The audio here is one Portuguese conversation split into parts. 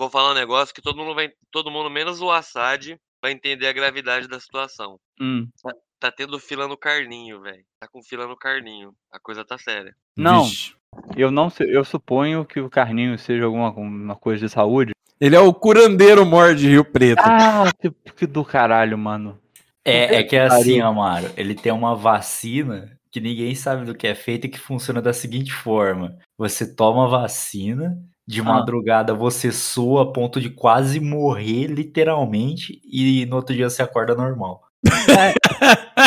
vou falar um negócio que todo mundo vai, todo mundo menos o Assad vai entender a gravidade da situação. Hum. Tá, tá tendo fila no Carninho, velho. Tá com fila no Carninho. A coisa tá séria. Não, Vixe. eu não sei, eu suponho que o Carninho seja alguma alguma coisa de saúde. Ele é o curandeiro mor de Rio Preto. Ah, que, que do caralho, mano. É, é que é assim, Amaro. Ele tem uma vacina que ninguém sabe do que é feita e que funciona da seguinte forma: você toma a vacina, de Ah. madrugada você sua a ponto de quase morrer, literalmente, e no outro dia você acorda normal.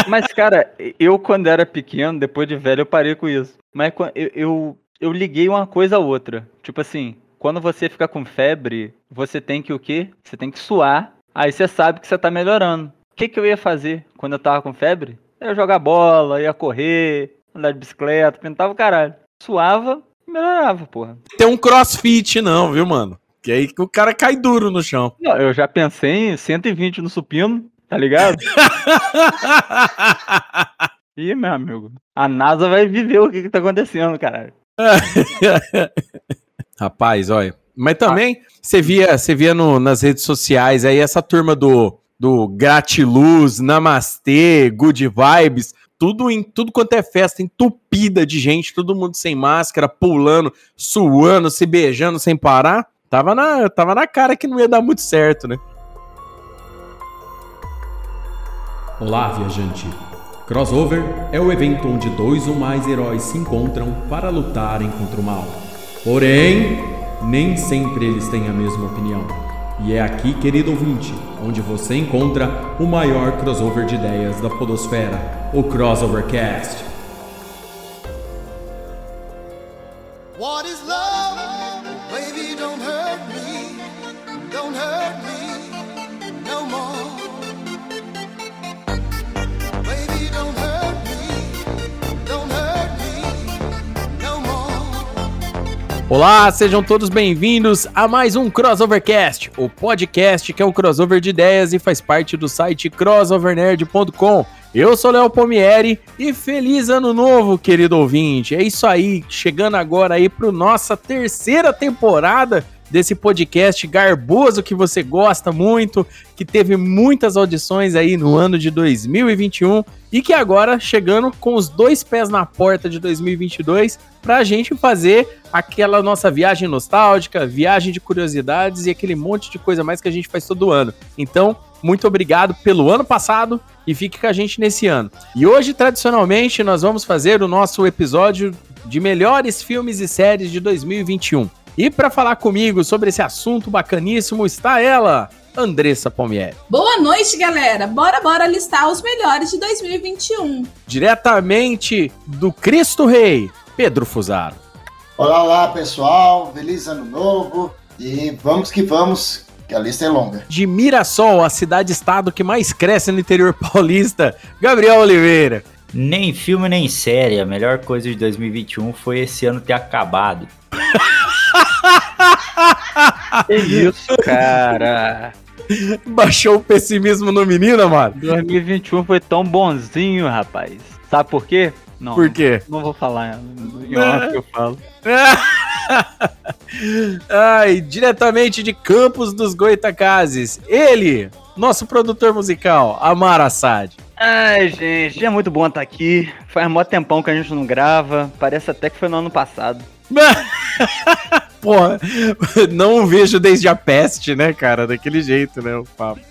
Mas, cara, eu quando era pequeno, depois de velho, eu parei com isso. Mas eu, eu, eu liguei uma coisa a outra. Tipo assim, quando você fica com febre, você tem que o quê? Você tem que suar. Aí você sabe que você tá melhorando. O que, que eu ia fazer quando eu tava com febre? Eu ia jogar bola, ia correr, andar de bicicleta, pintava o caralho. Suava, melhorava, porra. Tem um crossfit, não, viu, mano? Que aí o cara cai duro no chão. Não, eu já pensei em 120 no supino, tá ligado? Ih, meu amigo, a NASA vai viver o que, que tá acontecendo, caralho. Rapaz, olha. Mas também, você via, você via no- nas redes sociais aí essa turma do, do Gratiluz, Namastê, Good Vibes, tudo em tudo quanto é festa, entupida de gente, todo mundo sem máscara, pulando, suando, se beijando sem parar. Tava na, tava na cara que não ia dar muito certo, né? Olá, viajante! Crossover é o evento onde dois ou mais heróis se encontram para lutarem contra o mal. Porém, nem sempre eles têm a mesma opinião. E é aqui, querido ouvinte, onde você encontra o maior crossover de ideias da Podosfera, o Crossovercast. What is love? Baby, don't hurt me. Don't hurt me no more. Baby, don't hurt me. Don't hurt me no more. Olá, sejam todos bem-vindos a mais um Crossovercast, o podcast que é um crossover de ideias e faz parte do site crossovernerd.com. Eu sou Léo Pomieri e feliz ano novo, querido ouvinte. É isso aí, chegando agora aí para nossa terceira temporada desse podcast garboso que você gosta muito, que teve muitas audições aí no ano de 2021 e que agora chegando com os dois pés na porta de 2022 para a gente fazer aquela nossa viagem nostálgica, viagem de curiosidades e aquele monte de coisa mais que a gente faz todo ano. Então, muito obrigado pelo ano passado e fique com a gente nesse ano. E hoje, tradicionalmente, nós vamos fazer o nosso episódio de melhores filmes e séries de 2021. E para falar comigo sobre esse assunto bacaníssimo está ela, Andressa Palmieri. Boa noite, galera. Bora, bora listar os melhores de 2021. Diretamente do Cristo Rei, Pedro Fusaro. Olá, olá pessoal, feliz ano novo e vamos que vamos, que a lista é longa. De Mirassol, a cidade-estado que mais cresce no interior paulista, Gabriel Oliveira. Nem filme, nem série. A melhor coisa de 2021 foi esse ano ter acabado. Que isso, cara. Baixou o pessimismo no menino, mano? 2021 foi tão bonzinho, rapaz. Sabe por quê? Não, Por quê? não vou falar. Em off que eu falo. Ai, diretamente de Campos dos Goitacazes, ele, nosso produtor musical, Amar Assad. Ai, gente, é muito bom estar aqui. Faz mó tempão que a gente não grava. Parece até que foi no ano passado. Porra, não vejo desde a peste, né, cara? Daquele jeito, né, o papo.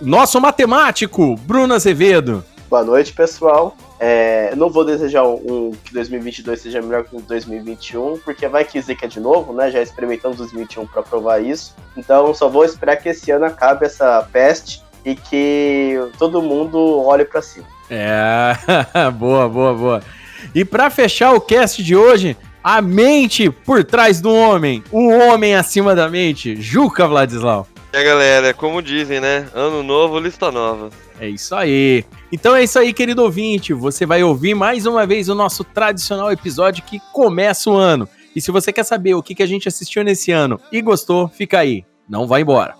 Nosso matemático, Bruno Azevedo. Boa noite, pessoal. É, não vou desejar um, um- que 2022 seja melhor que 2021, porque vai que zica de novo, né? Já experimentamos 2021 para provar isso. Então, só vou esperar que esse ano acabe essa peste e que todo mundo olhe para cima. É, boa, boa, boa. E pra fechar o cast de hoje, a mente por trás do homem, o homem acima da mente, Juca Vladislau. Aí, galera, como dizem, né? Ano novo, lista nova. É isso aí. Então é isso aí, querido ouvinte. Você vai ouvir mais uma vez o nosso tradicional episódio que começa o ano. E se você quer saber o que a gente assistiu nesse ano e gostou, fica aí. Não vai embora.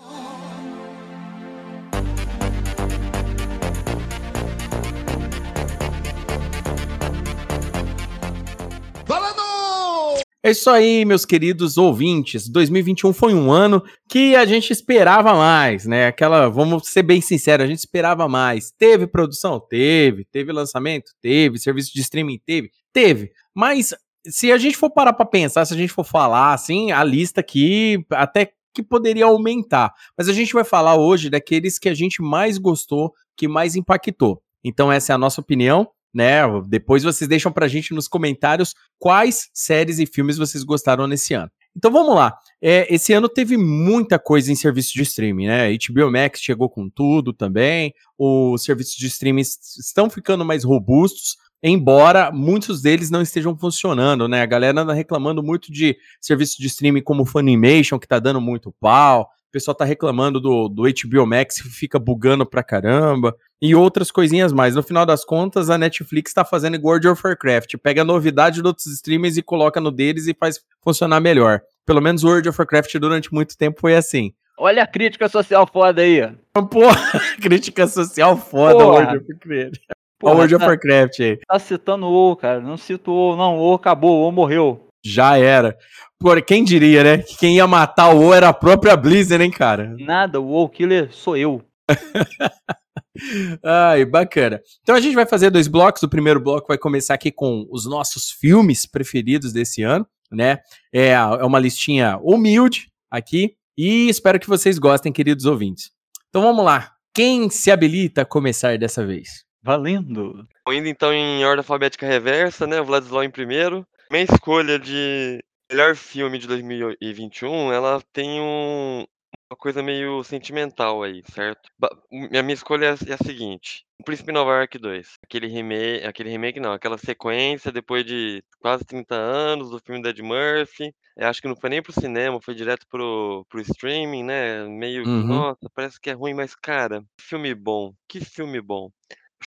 É isso aí, meus queridos ouvintes. 2021 foi um ano que a gente esperava mais, né? Aquela, vamos ser bem sinceros, a gente esperava mais. Teve produção? Teve. Teve lançamento? Teve. Serviço de streaming? Teve. Teve. Mas se a gente for parar para pensar, se a gente for falar assim, a lista aqui até que poderia aumentar. Mas a gente vai falar hoje daqueles que a gente mais gostou, que mais impactou. Então essa é a nossa opinião né? Depois vocês deixam pra gente nos comentários quais séries e filmes vocês gostaram nesse ano. Então vamos lá. É, esse ano teve muita coisa em serviço de streaming, né? HBO Max chegou com tudo também. Os serviços de streaming estão ficando mais robustos, embora muitos deles não estejam funcionando, né? A galera anda reclamando muito de serviço de streaming como Funimation, que tá dando muito pau pessoal tá reclamando do, do HBO Max que fica bugando pra caramba e outras coisinhas mais. No final das contas, a Netflix tá fazendo World of Warcraft, pega a novidade de outros streamers e coloca no deles e faz funcionar melhor. Pelo menos World of Warcraft durante muito tempo foi assim. Olha a crítica social foda aí. Porra, crítica social foda, Porra. World of Warcraft. O World of tá- Warcraft aí. Tá citando o WoW, cara. Não cito o WoW, não. O WoW acabou, o WoW morreu. Já era. Por quem diria, né? Que quem ia matar o WoW era a própria Blizzard, hein, cara? Nada, o WoW Killer sou eu. Ai, bacana. Então a gente vai fazer dois blocos. O primeiro bloco vai começar aqui com os nossos filmes preferidos desse ano, né? É, é uma listinha humilde aqui e espero que vocês gostem, queridos ouvintes. Então vamos lá. Quem se habilita a começar dessa vez? Valendo. Indo então em ordem alfabética reversa, né? O Vladislau em primeiro. Minha escolha de melhor filme de 2021, ela tem um- uma coisa meio sentimental aí, certo? A minha escolha é a- é a seguinte: O Príncipe Nova York 2. Aquele remake, aquele remake não, aquela sequência depois de quase 30 anos do filme da Ed Murphy. Eu acho que não foi nem pro cinema, foi direto pro, pro streaming, né? Meio Uhum. nossa, parece que é ruim, mas cara, que filme bom, que filme bom.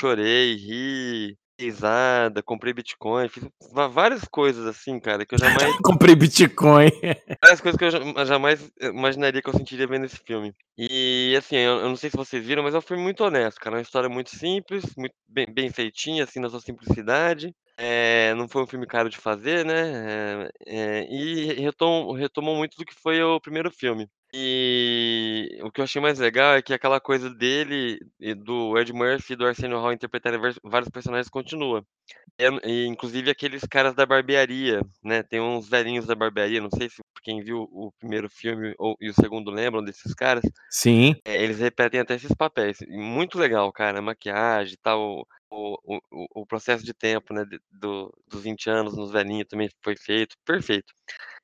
Chorei, ri, risada, comprei Bitcoin, fiz várias coisas assim, cara, que eu jamais. Comprei Bitcoin. várias coisas que eu ja- jamais eh, imaginaria que eu sentiria vendo esse filme. E assim, eu, eu não sei se vocês viram, mas é um filme muito honesto, cara. É uma história muito simples, muito bem, bem feitinha, assim, na sua simplicidade. É, não foi um filme caro de fazer, né? É, é, e retom, retomou muito do que foi o primeiro filme. E o que eu achei mais legal é que aquela coisa dele, e do Ed Murphy e do Arsenio Hall interpretarem vários personagens continua. E, inclusive aqueles caras da barbearia, né? Tem uns velhinhos da barbearia, não sei se quem viu o primeiro filme ou, e o segundo lembram desses caras. Sim. É, eles repetem até esses papéis. Muito legal, cara. A maquiagem e tal, o, o, o, processo de tempo, né? Do, dos 20 anos nos velhinhos também foi feito. Perfeito.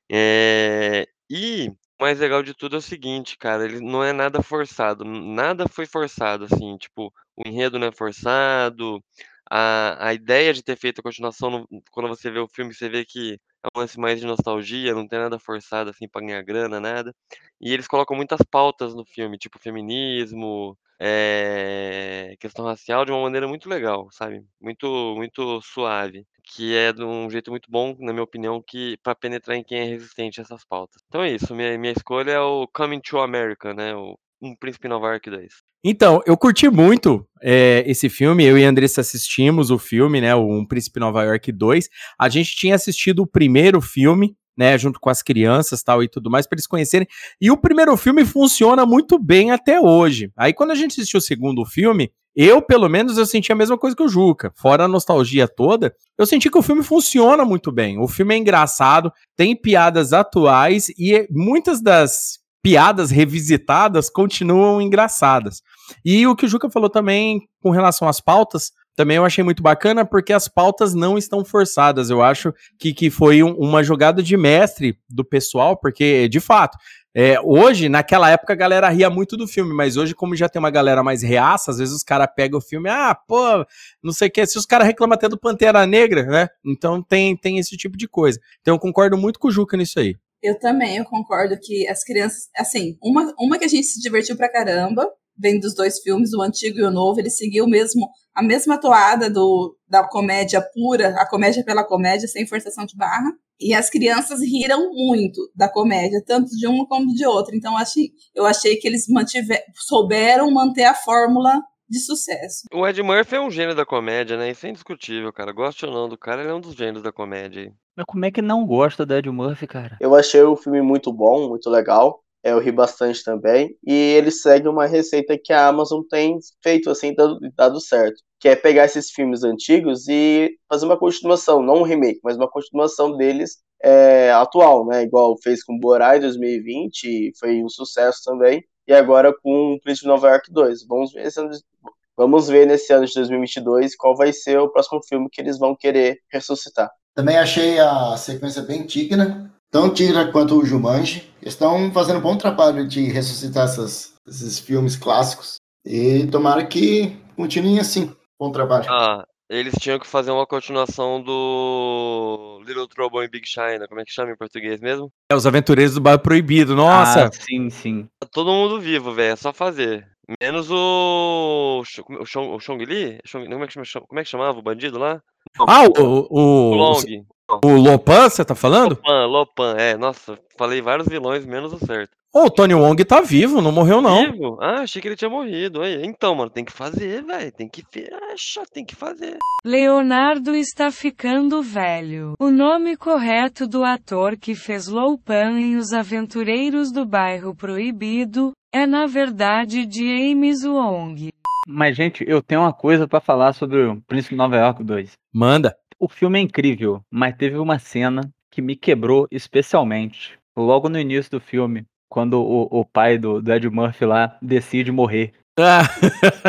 É, e mais legal de tudo é o seguinte, cara, ele não é nada forçado, nada foi forçado, assim, tipo, o enredo não é forçado, a, a ideia de ter feito a continuação, quando você vê o filme, você vê que é um lance mais de nostalgia, não tem nada forçado, assim, pra ganhar grana, nada. E eles colocam muitas pautas no filme, tipo feminismo, eh, questão racial, de uma maneira muito legal, sabe? Muito, muito suave. Que é de um jeito muito bom, na minha opinião, que para penetrar em quem é resistente a essas pautas. Então é isso, minha, minha escolha é o Coming to America, né? O Um Príncipe Nova York 2. Então, eu curti muito é, esse filme. Eu e a Andressa assistimos o filme, né? O Um Príncipe Nova York 2. A gente tinha assistido o primeiro filme, né? Junto com as crianças tal e tudo mais, para eles conhecerem. E o primeiro filme funciona muito bem até hoje. Aí, quando a gente assistiu o segundo filme, eu, pelo menos, eu senti a mesma coisa que o Juca. Fora a nostalgia toda, eu senti que o filme funciona muito bem. O filme é engraçado, tem piadas atuais e muitas das piadas revisitadas continuam engraçadas. E o que o Juca falou também com relação às pautas, também eu achei muito bacana, porque as pautas não estão forçadas. Eu acho que, que foi um- uma jogada de mestre do pessoal, porque, de fato, é, hoje, naquela época, a galera ria muito do filme, mas hoje, como já tem uma galera mais reaça, às vezes os caras pegam o filme, ah, pô, não sei o que, se os caras reclamam até do Pantera Negra, né? Então tem, tem esse tipo de coisa. Então eu concordo muito com o Juca nisso aí. Eu também, eu concordo que as crianças, assim, uma, uma que a gente se divertiu pra caramba, vendo dos dois filmes, o antigo e o novo, ele seguiu mesmo a mesma toada do, da comédia pura, a comédia pela comédia, sem forçação de barra. E as crianças riram muito da comédia, tanto de uma como de outra. Então, eu achei, eu achei que eles mantiver, souberam manter a fórmula de sucesso. O Ed Murphy é um gênio da comédia, né? Isso é indiscutível, cara. Goste ou não do cara, ele é um dos gênios da comédia. Mas como é que não gosta do Ed Murphy, cara? Eu achei o filme muito bom, muito legal. É, Eu ri bastante também. E ele segue uma receita que a Amazon tem feito, assim, dado, dado certo. Que é pegar esses filmes antigos e fazer uma continuação, não um remake, mas uma continuação deles é, atual, né? Igual fez com Borá em 2020, e foi um sucesso também. E agora com o Príncipe de Nova York 2. Vamos ver, vamos ver nesse ano de 2022 qual vai ser o próximo filme que eles vão querer ressuscitar. Também achei a sequência bem digna, tão digna quanto o Jumanji. Eles Estão fazendo um bom trabalho de ressuscitar essas- esses filmes clássicos. E tomara que continuem assim. Bom trabalho. Ah, eles tinham que fazer uma continuação do Little Trouble in Big China. Como é que chama em português mesmo? É, os aventureiros do bairro proibido. Nossa, Ah, sim, sim. Tá todo mundo vivo, velho. É só fazer. Menos o. Ch- O Chong, o Chong Li? Como é, que chama, como é que chamava o bandido lá? ah, o, O o, Long. O, Lopan, você tá falando? Lopan, Lopan, é. Nossa, falei vários vilões, menos o certo. Ô, o Tony Wong tá vivo, não morreu não. Vivo? Ah, achei que ele tinha morrido. Aí, Então, mano, tem que fazer, velho. Tem que. Acha, tem que fazer. Leonardo está ficando velho. O nome correto do ator que fez Loupan em Os Aventureiros do Bairro Proibido é na verdade James Wong. Mas, gente, eu tenho uma coisa pra falar sobre o Príncipe de Nova York 2. Manda. O filme é incrível, mas teve uma cena que me quebrou especialmente. Logo no início do filme, quando o, o pai do, do Ed Murphy lá decide morrer. Ah,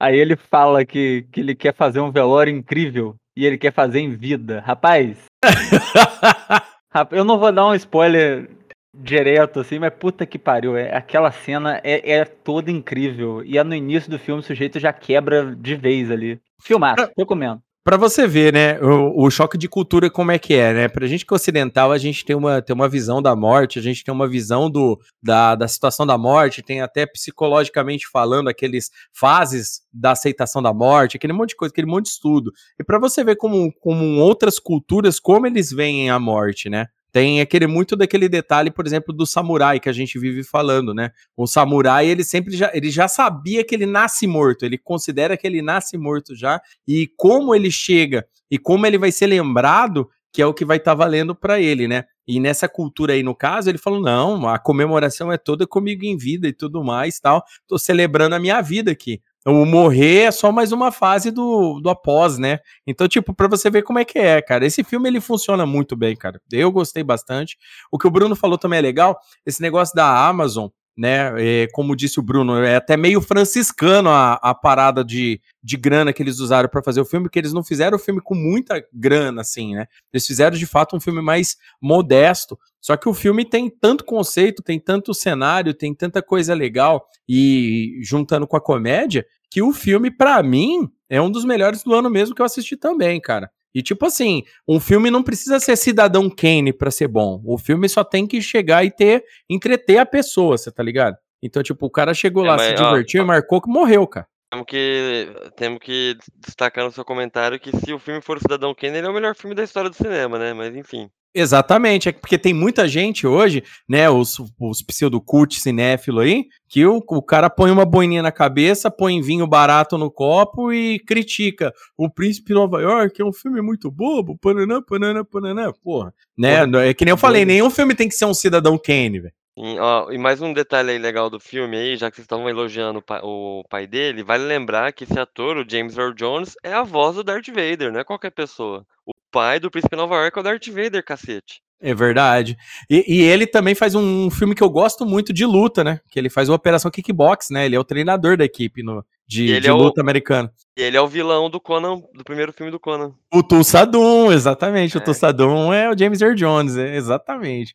Aí ele fala que, que ele quer fazer um velório incrível e ele quer fazer em vida. Rapaz, rap- eu não vou dar um spoiler direto assim, mas puta que pariu. É, aquela cena é, é toda incrível. E é no início do filme o sujeito já quebra de vez ali. Filmaço, recomendo. Pra você ver, né, o, o choque de cultura como é que é, né? Pra gente que é ocidental, a gente tem uma, tem uma visão da morte, a gente tem uma visão do, da, da situação da morte, tem até psicologicamente falando aqueles fases da aceitação da morte, aquele monte de coisa, aquele monte de estudo. E pra você ver como, como outras culturas, como eles veem a morte, né? Tem aquele muito daquele detalhe, por exemplo, do samurai que a gente vive falando, né? O samurai, ele sempre já, ele já sabia que ele nasce morto, ele considera que ele nasce morto já, e como ele chega e como ele vai ser lembrado, que é o que vai estar valendo para ele, né? E nessa cultura aí, no caso, ele falou: não, a comemoração é toda comigo em vida e tudo mais, tal. Tô celebrando a minha vida aqui. O morrer é só mais uma fase do, do após, né? Então, tipo, pra você ver como é que é, cara. Esse filme ele funciona muito bem, cara. Eu gostei bastante. O que o Bruno falou também é legal. Esse negócio da Amazon, né? é, como disse o Bruno, é até meio franciscano a, a parada de, de grana que eles usaram pra fazer o filme, porque eles não fizeram o filme com muita grana, assim, né? Eles fizeram de fato um filme mais modesto. Só que o filme tem tanto conceito, tem tanto cenário, tem tanta coisa legal e juntando com a comédia, que o filme, pra mim, é um dos melhores do ano mesmo que eu assisti também, cara. E tipo assim, um filme não precisa ser Cidadão Kane pra ser bom. O filme só tem que chegar e ter entreter a pessoa, você tá ligado? Então, tipo, o cara chegou É, lá, mas, se ó, divertiu e marcou que morreu, cara. Temos que, temos que destacar no seu comentário que se o filme for Cidadão Kane, ele é o melhor filme da história do cinema, né? Mas enfim. Exatamente, é porque tem muita gente hoje, né, os, os pseudo-cult cinéfilo aí, que o, o cara põe uma boininha na cabeça, põe vinho barato no copo e critica. O Príncipe de Nova York é um filme muito bobo, pananã, pananã, pananã, porra. Né, é que nem eu falei, nenhum filme tem que ser um Cidadão Kane, velho. Sim, ó, e mais um detalhe aí legal do filme aí, já que vocês estavam elogiando o pai, o pai dele, vale lembrar que esse ator, o James Earl Jones, é a voz do Darth Vader, não é qualquer pessoa. O pai do Príncipe Nova York é o Darth Vader, cacete. É verdade. E, e ele também faz um, filme que eu gosto muito de luta, né? Que ele faz o Operação Kickbox, né? Ele é o treinador da equipe no, de, ele de é o- luta americana. E ele é o vilão do Conan, do primeiro filme do Conan. O Tulsadum, exatamente. O É. Tulsadum é o James Earl Jones, é, exatamente.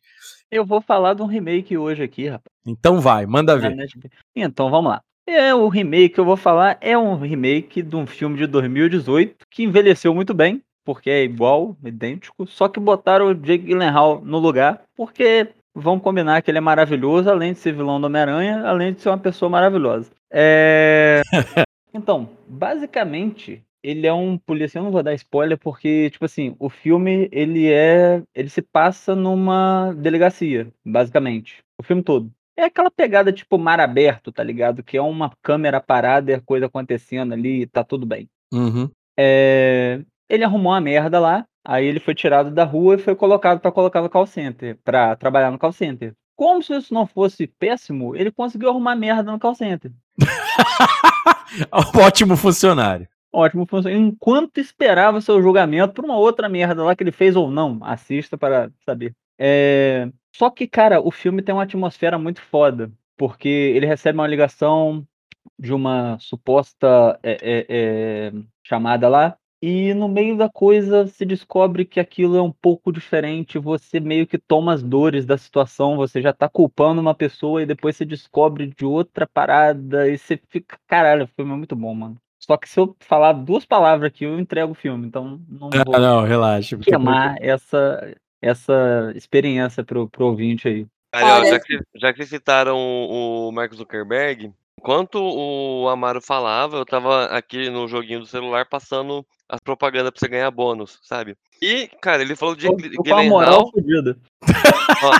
Eu vou falar de um remake hoje aqui, rapaz. Então vai, manda ver. Netflix. Então, vamos lá. É, o remake que eu vou falar é um remake de um filme de 2018 que envelheceu muito bem, porque é igual, idêntico, só que botaram o Jake Gyllenhaal no lugar, porque vamos combinar que ele é maravilhoso, além de ser vilão do Homem-Aranha, além de ser uma pessoa maravilhosa. É... então, basicamente, ele é um policial, eu não vou dar spoiler porque, tipo assim, o filme, ele é, ele se passa numa delegacia, basicamente, o filme todo. É aquela pegada tipo mar aberto, tá ligado? Que é uma câmera parada e a coisa acontecendo ali e tá tudo bem. Uhum. É, Ele arrumou uma merda lá Aí ele foi tirado da rua e foi colocado pra colocar no call center, para trabalhar no call center. Como se isso não fosse péssimo, ele conseguiu arrumar merda no call center. Ótimo funcionário. Ótimo. Enquanto esperava seu julgamento por uma outra merda lá que ele fez ou não, assista para saber. É, Só que, cara, o filme tem uma atmosfera muito foda, porque ele recebe uma ligação de uma suposta é, é, é, chamada lá, e no meio da coisa se descobre que aquilo é um pouco diferente, você meio que toma as dores da situação, você já tá culpando uma pessoa e depois você descobre de outra parada e você fica, caralho, o filme é muito bom, mano. Só que se eu falar duas palavras aqui, eu entrego o filme, então não vou Ah, não, relaxa. porque- queimar essa, essa experiência pro, pro ouvinte aí. Aí, ó, Olha- já, que, já que citaram o, o Mark Zuckerberg, enquanto o Amaro falava, eu tava aqui no joguinho do celular passando as propagandas pra você ganhar bônus, sabe? E, cara, ele falou de Tô, Jake Gyllenhaal. ó,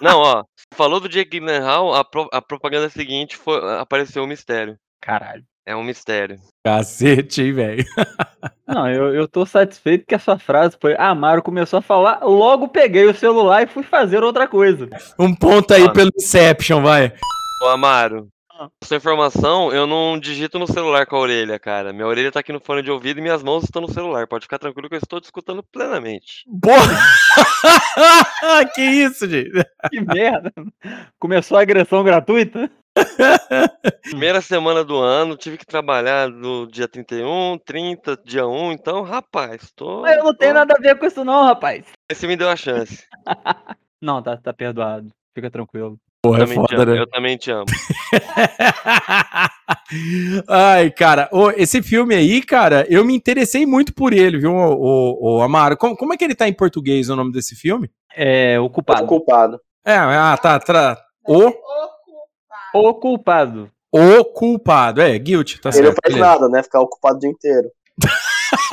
não, ó, falou do Jake Gyllenhaal, a, pro- a propaganda seguinte foi, apareceu um mistério. Caralho. É um mistério. Cacete, hein, velho? Não, eu, eu tô satisfeito que a sua frase foi: Ah, Amaro começou a falar, logo peguei o celular e fui fazer outra coisa. Um ponto aí pelo Inception, vai. Ô, Amaro, Ah. essa informação eu não digito no celular com a orelha, cara. Minha orelha tá aqui no fone de ouvido e minhas mãos estão no celular. Pode ficar tranquilo que eu estou te escutando plenamente. Porra! que isso, gente? Que merda. Começou a agressão gratuita? Primeira semana do ano, tive que trabalhar no dia 31, 30, dia 1, então, rapaz, tô. Mas eu não tenho tô- nada a ver com isso, não, rapaz. Esse me deu a chance. Não, tá, tá perdoado. Fica tranquilo. Porra, é também te foda, amo, né? Eu também te amo. Ai, cara, ô, esse filme aí, cara, eu me interessei muito por ele, viu, o, o, o Amaro? Como, como é que ele tá em português o nome desse filme? É, o O culpado. culpado. É, ah, tá, tá. O, O culpado. o culpado, é, guilty, tá Ele não certo. faz beleza. nada, né? Ficar ocupado o dia inteiro.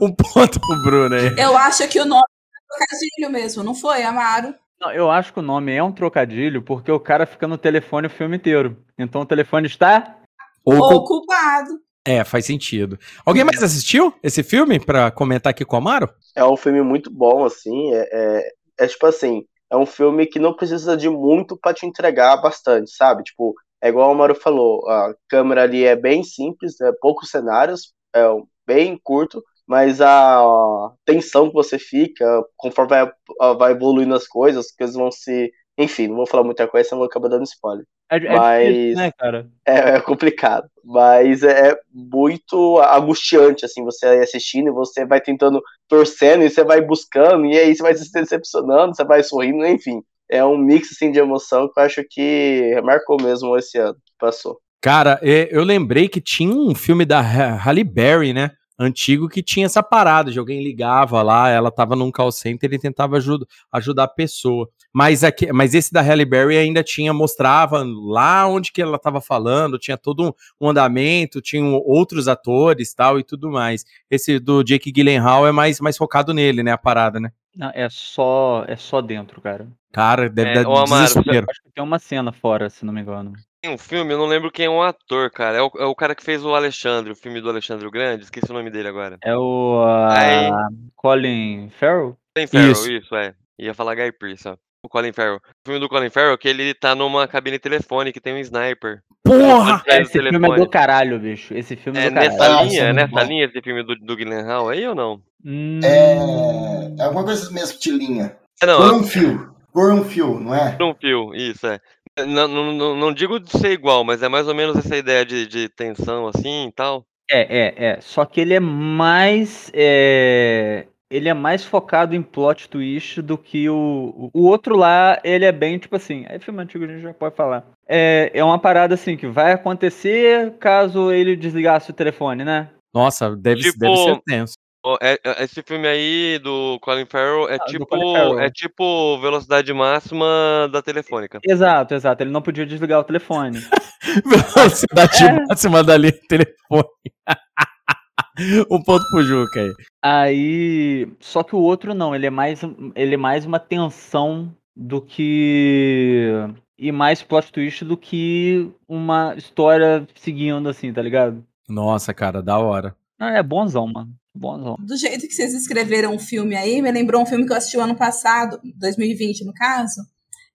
Um ponto pro Bruno aí. Eu acho que o nome é trocadilho mesmo, não foi, Amaro? Não, eu acho que o nome é um trocadilho porque o cara fica no telefone o filme inteiro. Então o telefone está. O O cul- culpado. É, faz sentido. Alguém mais assistiu esse filme pra comentar aqui com o Amaro? É um filme muito bom, assim. É, é, é tipo assim, é um filme que não precisa de muito pra te entregar bastante, sabe? Tipo, é igual o Maru falou, a câmera ali é bem simples, é poucos cenários, é bem curto, mas a tensão que você fica, conforme vai, vai evoluindo as coisas, que eles vão se. Enfim, não vou falar muita coisa, senão eu vou acabar dando spoiler. É, é Mas- difícil, né, cara? É, é complicado, mas é é muito angustiante, assim, você assistindo e você vai tentando, torcendo, e você vai buscando, e aí você vai se decepcionando, você vai sorrindo, enfim. É um mix, assim, de emoção que eu acho que marcou mesmo esse ano que passou. Cara, é, eu lembrei que tinha um filme da Ha- Halle Berry, né? Antigo que tinha essa parada de alguém ligava lá, ela tava num call center e tentava ajuda, ajudar a pessoa. Mas, aqui, mas esse da Halle Berry ainda tinha, mostrava lá onde que ela tava falando, tinha todo um, um andamento, tinham outros atores tal e tudo mais. Esse do Jake Gyllenhaal é mais, mais focado nele, né? A parada, né? Não, é só é só dentro, cara. Cara, deve É, dar Amaro, desespero. Acho que tem uma cena fora, se não me engano. Tem um filme, eu não lembro quem é o ator, cara. É o, é o cara que fez o Alexandre, o filme do Alexandre o Grande. Esqueci o nome dele agora. É o ah, Aí. Colin Farrell? Colin Farrell, Isso. isso. é. Ia falar Guy Pearce, ó. O Colin Farrell. O filme do Colin Farrell é que ele tá numa cabine telefone que tem um sniper. Porra! Do Esse filme é do caralho, bicho. Esse filme é, É do caralho. nessa Ah, linha, é nessa bom. linha esse filme do, do Gyllenhaal aí ou não? Hum, É, é alguma coisa mesmo de linha. É, Por não, um fio. Por um fio, não é? é um fio, isso é. Não, não, não, digo de ser igual, mas é mais ou menos essa ideia de, de tensão assim e tal. É, é, é. Só que ele é mais. é, Ele é mais focado em plot twist do que o. O outro lá, ele é bem tipo assim. É filme antigo, a gente já pode falar. É, é uma parada assim que vai acontecer caso ele desligasse o telefone, né? Nossa, deve, Tipo, deve ser tenso. É- é- esse filme aí do Colin Farrell é Ah, tipo Colin Farrell. é tipo velocidade máxima da telefônica. Exato, exato. Ele não podia desligar o telefone. Velocidade É. máxima da telefone. um ponto pro Juca aí. Aí. Só que o outro não, ele é mais, ele é mais uma tensão do que. E mais plot twist do que uma história seguindo assim, tá ligado? Nossa, cara, da hora. Não, é bonzão, mano. Bonzão. Do jeito que vocês escreveram o filme aí, me lembrou um filme que eu assisti o ano passado, 2020 no caso,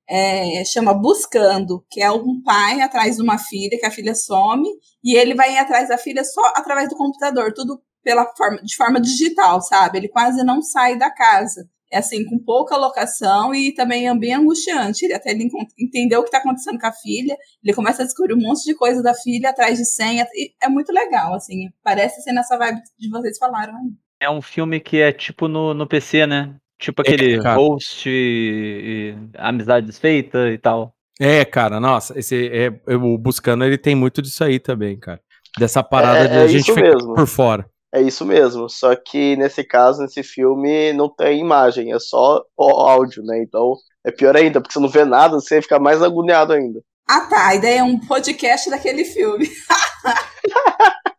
é, chama Buscando, que é um pai atrás de uma filha, que a filha some, e ele vai atrás da filha só através do computador, tudo pela forma, de forma digital, sabe? Ele quase não sai da casa. É assim, com pouca locação e também é bem angustiante. Ele até ele entender o que está acontecendo com a filha, ele começa a descobrir um monte de coisa da filha atrás de senha. e é muito legal, assim. Parece ser nessa vibe de vocês falaram aí. É um filme que é tipo no, no PC, né? Tipo aquele cara. Host e, e Amizade Desfeita e tal. É, cara, nossa, esse é, é, o Buscando ele tem muito disso aí também, cara. Dessa parada É- de é a gente ficar mesmo. por fora. É isso mesmo. Só que nesse caso, nesse filme, não tem imagem, é só o áudio, né? Então é pior ainda, porque você não vê nada, você fica mais agoniado ainda. Ah, tá. A ideia é um podcast daquele filme.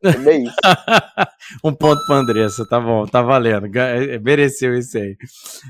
É isso. um ponto pra Andressa, tá bom, tá valendo. é, Mereceu isso aí.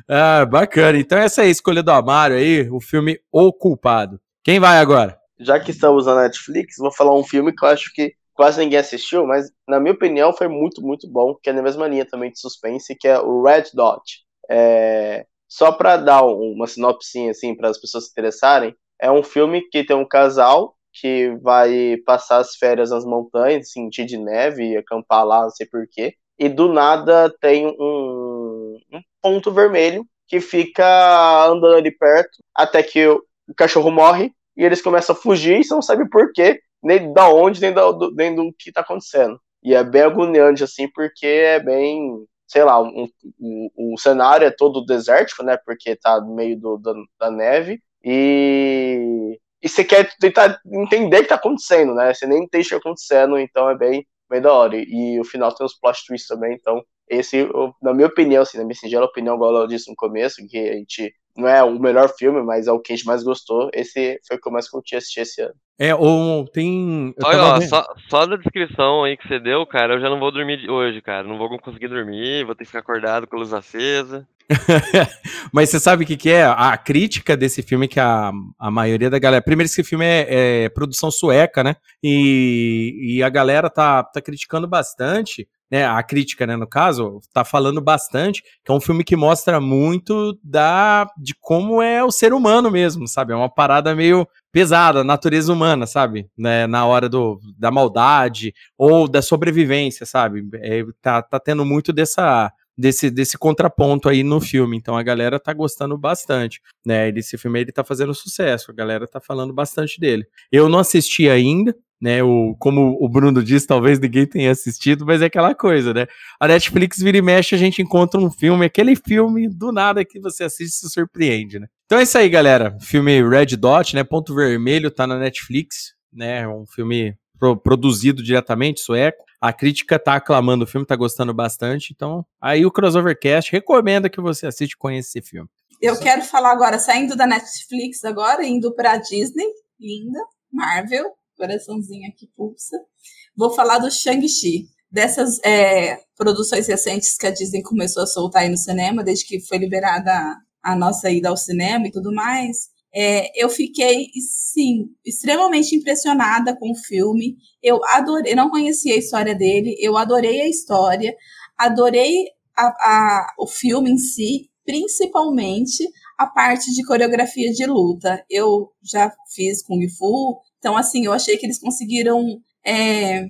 Ah, bacana. Então essa aí, a escolha do Amário aí, o filme O Culpado. Quem vai agora? Já que estamos na Netflix, vou falar um filme que eu acho que quase ninguém assistiu, mas na minha opinião foi muito, muito bom, que é na mesma linha também de suspense, que é o Red Dot. É, Só pra dar um- uma sinopse assim para as pessoas se interessarem, é um filme que tem um casal que vai passar as férias nas montanhas, sentir de neve e acampar lá, não sei porquê. E do nada tem um, um ponto vermelho que fica andando ali perto até que o, o cachorro morre e eles começam a fugir e você não sabe porquê, nem da onde, nem, do, nem do que tá acontecendo. E é bem agoniante, assim, porque é bem, sei lá, um, um- o cenário é todo desértico, né? Porque tá no meio do, da, da neve. E, e você quer tentar entender o que tá acontecendo, né? Você nem entende o que tá acontecendo, então é bem, bem da hora. E, o final tem uns plot twists também, então esse, na minha opinião, assim, na minha singela opinião, igual eu disse no começo, que a gente não é o melhor filme, mas é o que a gente mais gostou. Esse foi o que eu mais curti assistir esse ano. É, ou tem. Olha, tava ó, só, só da descrição aí que você deu, cara, eu já não vou dormir de- hoje, cara. Não vou conseguir dormir, vou ter que ficar acordado com a luz acesa. Mas você sabe o que, que é? A crítica desse filme que a, a maioria da galera. Primeiro, esse filme é, é produção sueca, né? E, e a galera tá, tá criticando bastante. Né, a crítica, né, no caso, tá falando bastante, que é um filme que mostra muito da de como é o ser humano mesmo, sabe? É uma parada meio pesada, natureza humana, sabe? Né, na hora do, da maldade ou da sobrevivência, sabe? É, tá, tá tendo muito dessa, desse, desse contraponto aí no filme. Então a galera tá gostando bastante, né? Esse filme ele tá fazendo sucesso, a galera tá falando bastante dele. Eu não assisti ainda, né? O, como o Bruno disse, talvez ninguém tenha assistido, mas é aquela coisa, né? A Netflix vira e mexe, a gente encontra um filme, aquele filme do nada que você assiste e se surpreende, né? Então é isso aí, galera. Filme Red Dot, né? Ponto Vermelho, tá na Netflix, né? É um filme pro- produzido diretamente, sueco. A crítica tá aclamando o filme, tá gostando bastante. Então, aí o Crossovercast recomenda que você assiste e conheça esse filme. Eu quero falar agora, saindo da Netflix agora, indo pra Disney, linda, Marvel, coraçãozinho aqui pulsa. Vou falar do Shang-Chi. Dessas é, produções recentes que a Disney começou a soltar aí no cinema, desde que foi liberada a, nossa ida ao cinema e tudo mais, é, eu fiquei, sim, extremamente impressionada com o filme. Eu adorei, não conhecia a história dele, eu adorei a história, adorei a- a- o filme em si, principalmente a parte de coreografia de luta. Eu já fiz Kung Fu, então assim, eu achei que eles conseguiram é,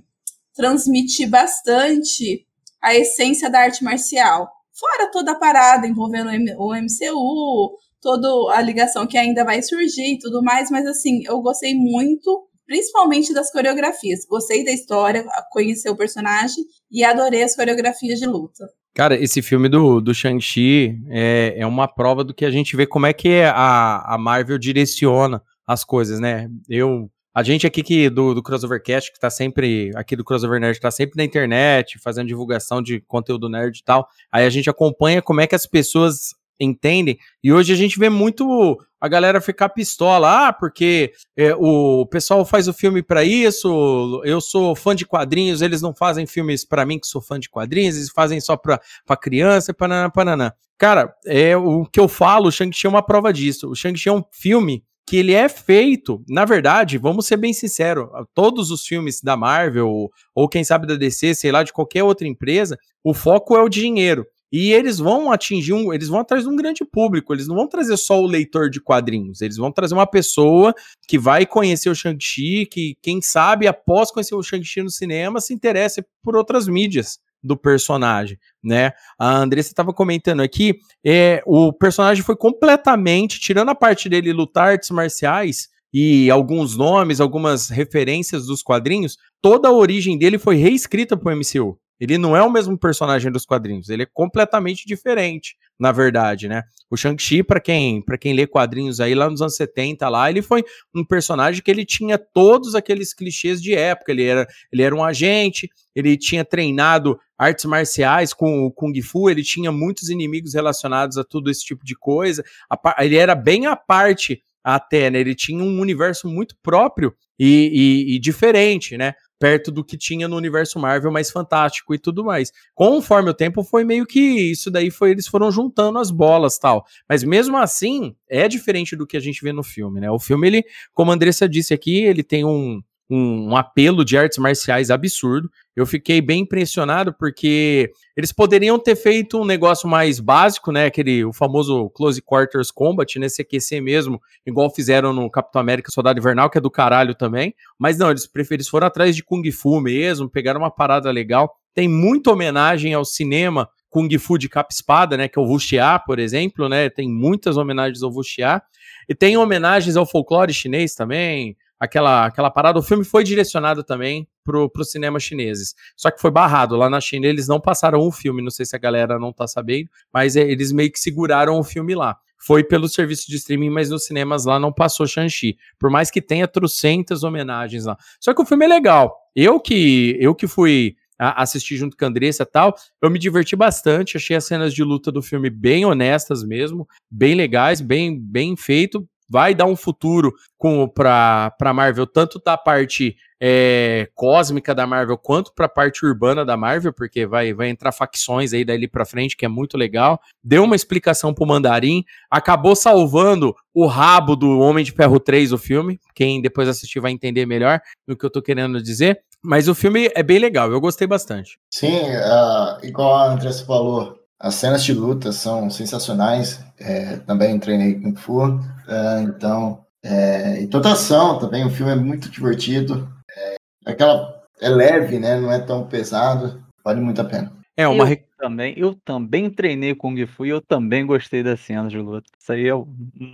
transmitir bastante a essência da arte marcial. Fora toda a parada envolvendo o MCU, toda a ligação que ainda vai surgir e tudo mais, mas assim, eu gostei muito, principalmente das coreografias. Gostei da história, conhecer o personagem e adorei as coreografias de luta. Cara, esse filme do, do Shang-Chi é, é uma prova do que a gente vê como é que a, a Marvel direciona as coisas, né? Eu. A gente aqui que, do, do Crossovercast, que tá sempre. Aqui do Crossover Nerd, tá sempre na internet, fazendo divulgação de conteúdo nerd e tal. Aí a gente acompanha como é que as pessoas entendem. E hoje a gente vê muito a galera ficar pistola. Ah, porque é, o pessoal faz o filme pra isso, eu sou fã de quadrinhos, eles não fazem filmes pra mim que sou fã de quadrinhos, eles fazem só pra, pra criança, pananã, pananã. Cara, é o que eu falo, o Shang-Chi é uma prova disso. O Shang-Chi é um filme que ele é feito, na verdade, vamos ser bem sinceros, todos os filmes da Marvel, ou, ou quem sabe da DC, sei lá, de qualquer outra empresa, o foco é o dinheiro. E eles vão atingir um, eles vão atrás de um grande público, eles não vão trazer só o leitor de quadrinhos, eles vão trazer uma pessoa que vai conhecer o Shang-Chi, que quem sabe após conhecer o Shang-Chi no cinema se interessa por outras mídias do personagem, né? A Andressa estava comentando aqui, é, o personagem foi completamente, tirando a parte dele lutar artes marciais e alguns nomes, algumas referências dos quadrinhos, toda a origem dele foi reescrita para o MCU. Ele não é o mesmo personagem dos quadrinhos, ele é completamente diferente, na verdade, né? O Shang-Chi, para quem, pra quem lê quadrinhos aí lá nos anos 70 lá, ele foi um personagem que ele tinha todos aqueles clichês de época, ele era, ele era um agente, ele tinha treinado artes marciais com o Kung Fu, ele tinha muitos inimigos relacionados a tudo esse tipo de coisa, ele era bem à parte até, né? Ele tinha um universo muito próprio e, e, e diferente, né? Perto do que tinha no universo Marvel mais fantástico e tudo mais. Conforme o tempo foi meio que isso daí foi eles foram juntando as bolas tal. Mas mesmo assim, é diferente do que a gente vê no filme, né? O filme ele, como a Andressa disse aqui, ele tem um um, um, apelo de artes marciais absurdo. Eu fiquei bem impressionado porque eles poderiam ter feito um negócio mais básico, né? Aquele o famoso Close Quarters Combat, né? Aquecer mesmo, igual fizeram no Capitão América Soldado Invernal, que é do caralho também. Mas não, eles preferiram, foram atrás de Kung Fu mesmo, pegaram uma parada legal. Tem muita homenagem ao cinema Kung Fu de capa espada, né? Que é o Wuxia, por exemplo, né? Tem muitas homenagens ao Wuxia. E tem homenagens ao folclore chinês também, aquela, aquela parada. O filme foi direcionado também pro, pro cinema chineses. Só que foi barrado. Lá na China eles não passaram o filme, não sei se a galera não tá sabendo, mas é, eles meio que seguraram o filme lá. Foi pelo serviço de streaming, mas nos cinemas lá não passou Shang-Chi. Por mais que tenha trocentas homenagens lá. Só que o filme é legal. Eu que, eu que fui assistir junto com a Andressa e tal. Eu me diverti bastante, achei as cenas de luta do filme bem honestas mesmo, bem legais, bem, bem feito vai dar um futuro para Marvel, tanto da parte é, cósmica da Marvel quanto para a parte urbana da Marvel, porque vai, vai entrar facções aí dali para frente, que é muito legal. Deu uma explicação pro Mandarim, acabou salvando o rabo do Homem de Ferro 3, o filme. Quem depois assistir vai entender melhor o que eu tô querendo dizer. Mas o filme é bem legal, eu gostei bastante. Sim, uh, igual a Andressa falou, as cenas de luta são sensacionais. É, também treinei Kung Fu. É, então, é, e toda ação também. O filme é muito divertido. É, aquela, é leve, né? Não é tão pesado. Vale muito a pena. É uma eu também, eu também treinei Kung Fu e eu também gostei das cenas de luta. Isso aí é um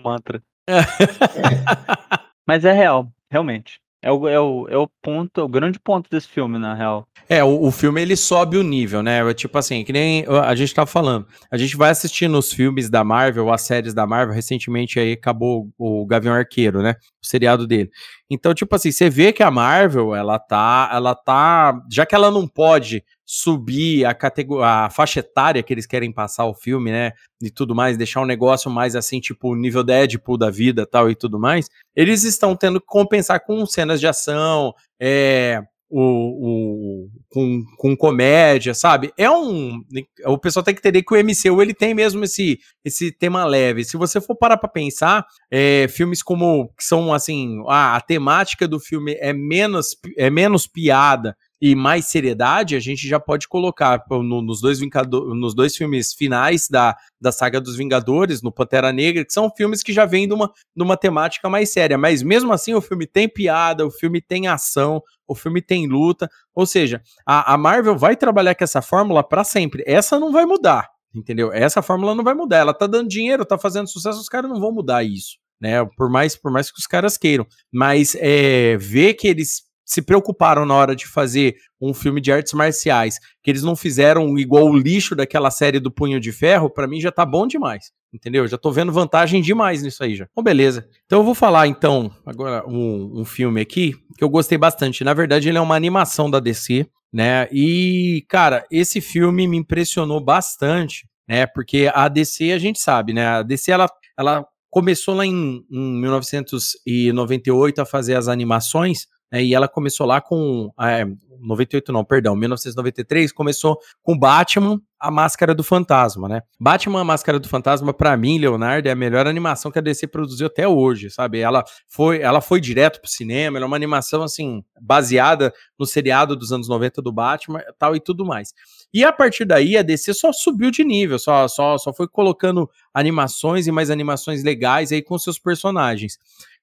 mantra. Mas é real, realmente. É o, é, o, é o ponto, o grande ponto desse filme, na real. É, o, o filme ele sobe o nível, né? É tipo assim, que nem a gente tá falando. A gente vai assistindo os filmes da Marvel, as séries da Marvel. Recentemente aí acabou o Gavião Arqueiro, né? O seriado dele. Então, tipo assim, você vê que a Marvel, ela tá, ela tá, já que ela não pode subir a categoria, a faixa etária que eles querem passar o filme, né, e tudo mais, deixar um negócio mais assim, tipo nível Deadpool da vida, tal e tudo mais, eles estão tendo que compensar com cenas de ação, é, o, o, com, com comédia, sabe? É um. O pessoal tem que entender que o MCU ele tem mesmo esse, esse tema leve. Se você for parar pra pensar, é, filmes como que são assim, a, a temática do filme é menos, é menos piada e mais seriedade, a gente já pode colocar no, nos, dois nos dois filmes finais da, da saga dos Vingadores, no Pantera Negra, que são filmes que já vêm de uma, de uma temática mais séria. Mas mesmo assim, o filme tem piada, o filme tem ação, o filme tem luta. Ou seja, a, a Marvel vai trabalhar com essa fórmula para sempre. Essa não vai mudar, entendeu? Essa fórmula não vai mudar. Ela tá dando dinheiro, tá fazendo sucesso, os caras não vão mudar isso. Né, por mais por mais que os caras queiram, mas é, ver que eles se preocuparam na hora de fazer um filme de artes marciais, que eles não fizeram igual o lixo daquela série do Punho de Ferro, para mim já tá bom demais. Entendeu? Já tô vendo vantagem demais nisso aí já. Bom, beleza. Então eu vou falar então agora um, um filme aqui que eu gostei bastante. Na verdade, ele é uma animação da DC, né? E, cara, esse filme me impressionou bastante, né? Porque a DC, a gente sabe, né? A DC, ela, ela começou lá em, em 1998 a fazer as animações, né, e ela começou lá com é, 98 não, perdão, 1993 começou com Batman, a Máscara do Fantasma, né? Batman, a Máscara do Fantasma, pra mim, Leonardo, é a melhor animação que a DC produziu até hoje, sabe? Ela foi, ela foi direto pro cinema, ela é uma animação, assim, baseada no seriado dos anos 90 do Batman tal e tudo mais. E a partir daí, a DC só subiu de nível, só, só, só foi colocando animações e mais animações legais aí com seus personagens.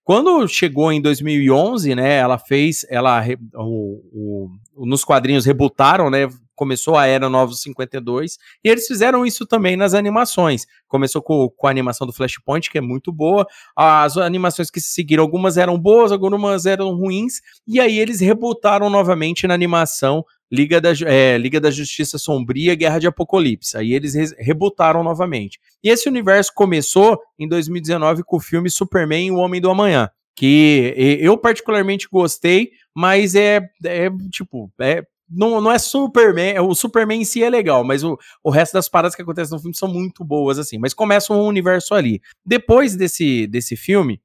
Quando chegou em 2011, né, ela fez, ela, o, o, nos quadrinhos rebutaram, né, começou a Era Novos 52, e eles fizeram isso também nas animações. Começou com, com a animação do Flashpoint, que é muito boa, as animações que se seguiram, algumas eram boas, algumas eram ruins, e aí eles rebutaram novamente na animação Liga da, é, Liga da Justiça Sombria, Guerra de Apocalipse. Aí eles re rebutaram novamente. E esse universo começou em 2019 com o filme Superman e o Homem do Amanhã. Que eu particularmente gostei, mas é, é tipo, é, não, não é Superman, o Superman em si é legal, mas o, o resto das paradas que acontecem no filme são muito boas, assim. Mas começa um universo ali. Depois desse, desse filme,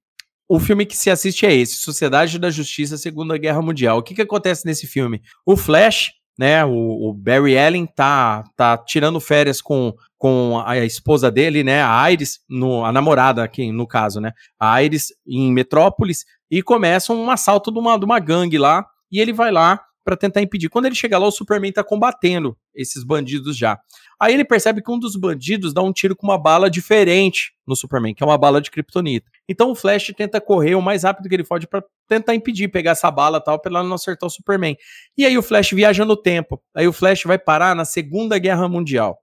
o filme que se assiste é esse, Sociedade da Justiça Segunda Guerra Mundial. O que, que acontece nesse filme? O Flash, né, o, o Barry Allen tá, tá tirando férias com, com a esposa dele, né, a Iris, no, a namorada aqui no caso, né, a Iris em Metrópolis, e começa um assalto de uma, de uma gangue lá, e ele vai lá para tentar impedir. Quando ele chega lá, o Superman tá combatendo esses bandidos já. Aí ele percebe que um dos bandidos dá um tiro com uma bala diferente no Superman, que é uma bala de kryptonita. Então o Flash tenta correr o mais rápido que ele pode para tentar impedir pegar essa bala tal, para ela não acertar o Superman. E aí o Flash viaja no tempo. Aí o Flash vai parar na Segunda Guerra Mundial.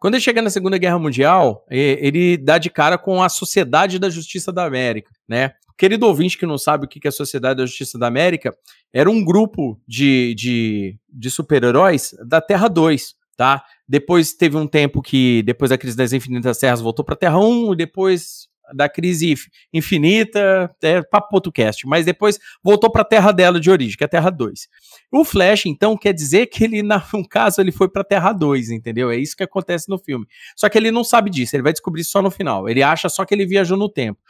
Quando ele chega na Segunda Guerra Mundial, ele dá de cara com a Sociedade da Justiça da América, né? Querido ouvinte que não sabe o que é a Sociedade da Justiça da América, era um grupo de, de, de super-heróis da Terra 2, tá? Depois teve um tempo que, depois da crise das infinitas terras, voltou para Terra 1, e depois da crise infinita, é papo podcast, mas depois voltou para a terra dela de origem, que é a Terra 2. O Flash, então, quer dizer que ele, num caso, ele foi para a Terra 2, entendeu? É isso que acontece no filme. Só que ele não sabe disso, ele vai descobrir só no final. Ele acha só que ele viajou no tempo.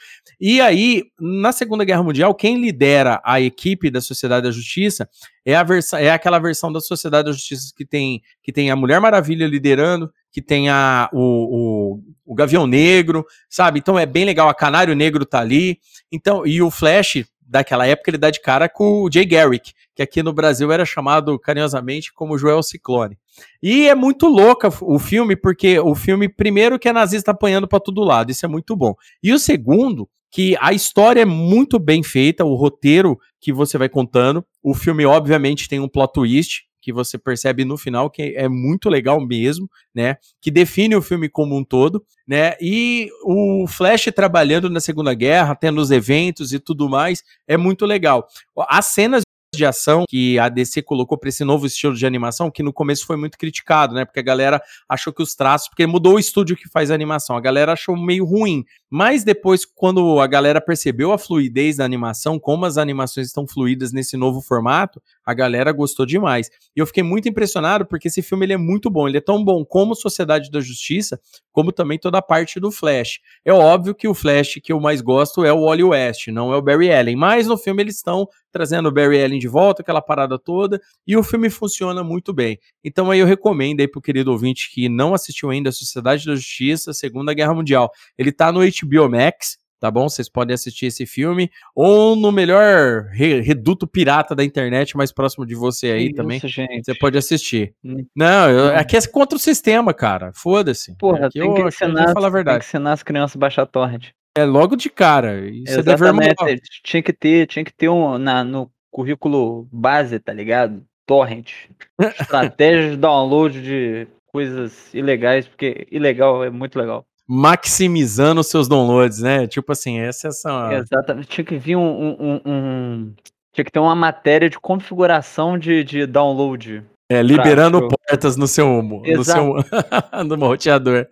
E aí, na Segunda Guerra Mundial, quem lidera a equipe da Sociedade da Justiça é, a é aquela versão da Sociedade da Justiça que tem, que tem a Mulher Maravilha liderando, que tem a, o, o, o, Gavião Negro, sabe? Então é bem legal, a Canário Negro tá ali. Então, e o Flash, daquela época, ele dá de cara com o Jay Garrick, que aqui no Brasil era chamado carinhosamente como Joel Ciclone. E é muito louca o filme, porque o filme, primeiro, que é nazista apanhando para todo lado, isso é muito bom. E o segundo, que a história é muito bem feita, o roteiro que você vai contando. O filme, obviamente, tem um plot twist, que você percebe no final que é muito legal mesmo, né? Que define o filme como um todo, né? E o Flash trabalhando na Segunda Guerra, tendo os eventos e tudo mais, é muito legal. As cenas de ação que a DC colocou para esse novo estilo de animação, que no começo foi muito criticado, né? Porque a galera achou que os traços, porque mudou o estúdio que faz a animação, a galera achou meio ruim. Mas depois, quando a galera percebeu a fluidez da animação, como as animações estão fluídas nesse novo formato, a galera gostou demais. E eu fiquei muito impressionado porque esse filme ele é muito bom. Ele é tão bom como Sociedade da Justiça, como também toda a parte do Flash. É óbvio que o Flash que eu mais gosto é o Wally West, não é o Barry Allen. Mas no filme eles estão trazendo o Barry Allen de volta, aquela parada toda, e o filme funciona muito bem. Então aí eu recomendo aí pro querido ouvinte que não assistiu ainda a Sociedade da Justiça, Segunda Guerra Mundial. Ele tá no HBO Max, tá bom? Vocês podem assistir esse filme ou no melhor re reduto pirata da internet mais próximo de você aí também. gente. Você pode assistir. Hum. Não, eu, aqui é contra o sistema, cara. Foda-se. Porra, aqui tem eu, que ensinar, falar a verdade. Tem que ensinar as crianças a baixar torrent. É logo de cara. Você deve Exatamente. Tinha que ter, tinha que ter um na, no currículo base, tá ligado? Torrent. Estratégias de download de coisas ilegais, porque ilegal é muito legal. Maximizando os seus downloads, né? Tipo assim, essa é essa. Exatamente. Tinha que vir um, um, um- Tinha que ter uma matéria de configuração de, de download. É, liberando Prático. portas no seu, no seu no roteador.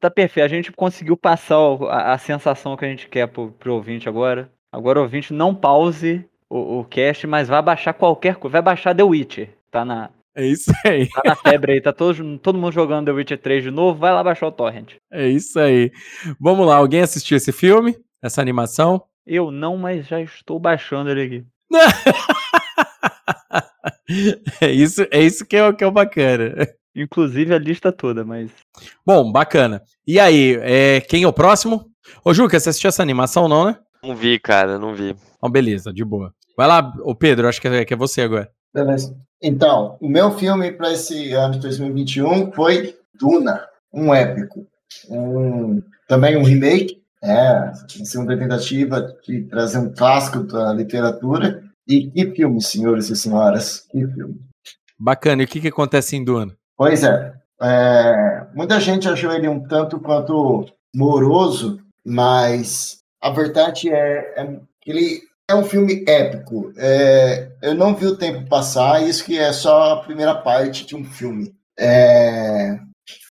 Tá perfeito. A gente conseguiu passar a, a sensação que a gente quer pro, pro ouvinte agora. Agora, ouvinte, não pause o, o cast, mas vai baixar qualquer coisa. Vai baixar The Witcher. Tá na, É isso aí. tá na febre aí. Tá todo, todo mundo jogando The Witcher 3 de novo. Vai lá baixar o Torrent. É isso aí. Vamos lá, alguém assistiu esse filme? Essa animação? Eu não, mas já estou baixando ele aqui. É isso, é isso que é, o- que é o bacana. Inclusive a lista toda, mas. Bom, bacana. E aí, é, quem é o próximo? Ô, Juca, você assistiu essa animação, não, né? Não vi, cara, não vi. Então, beleza, de boa. Vai lá, ô Pedro, acho que é, que é você agora. Beleza. Então, o meu filme para esse ano de 2021 foi Duna, um épico. Um, também um remake, é, a segunda tentativa de trazer um clássico da literatura. E que filme, senhores e senhoras, que filme. Bacana, e o que, que acontece em Duna? Pois é, é, muita gente achou ele um tanto quanto moroso, mas a verdade é, é que ele é um filme épico. É, eu não vi o tempo passar, isso que é só a primeira parte de um filme. É,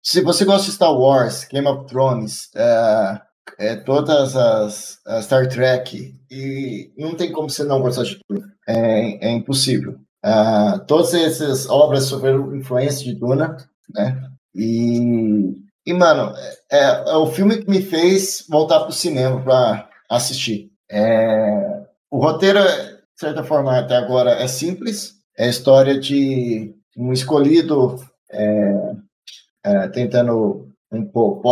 se você gosta de Star Wars, Game of Thrones, é, é, todas as, as Star Trek, e não tem como você não gostar de tudo. É, é impossível. Ah, todas essas obras sofreram influência de Duna, né? E, e mano, é, é o filme que me fez voltar pro cinema para assistir. É, o roteiro, de certa forma, até agora é simples. É a história de um escolhido é, é, tentando um pouco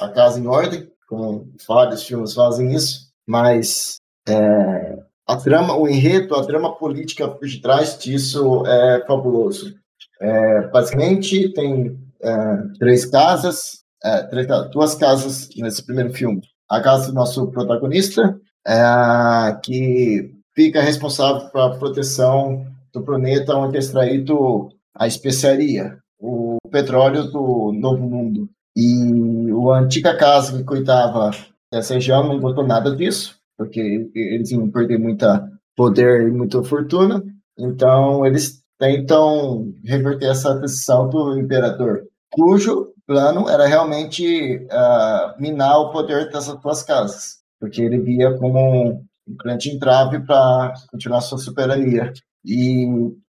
a casa em ordem, como vários filmes fazem isso, mas é, a trama, o enredo, a trama política por detrás disso é fabuloso. É, basicamente, tem é, três casas, é, três, duas casas nesse primeiro filme. A casa do nosso protagonista, é, que fica responsável pela proteção do planeta onde é extraído a especiaria, o petróleo do Novo Mundo. E a antiga casa que cuidava dessa região não gostou nada disso, porque eles iam perder muita poder e muita fortuna. Então, eles tentam reverter essa decisão do imperador, cujo plano era realmente ah, minar o poder dessas duas casas, porque ele via como um grande entrave para continuar sua soberania. E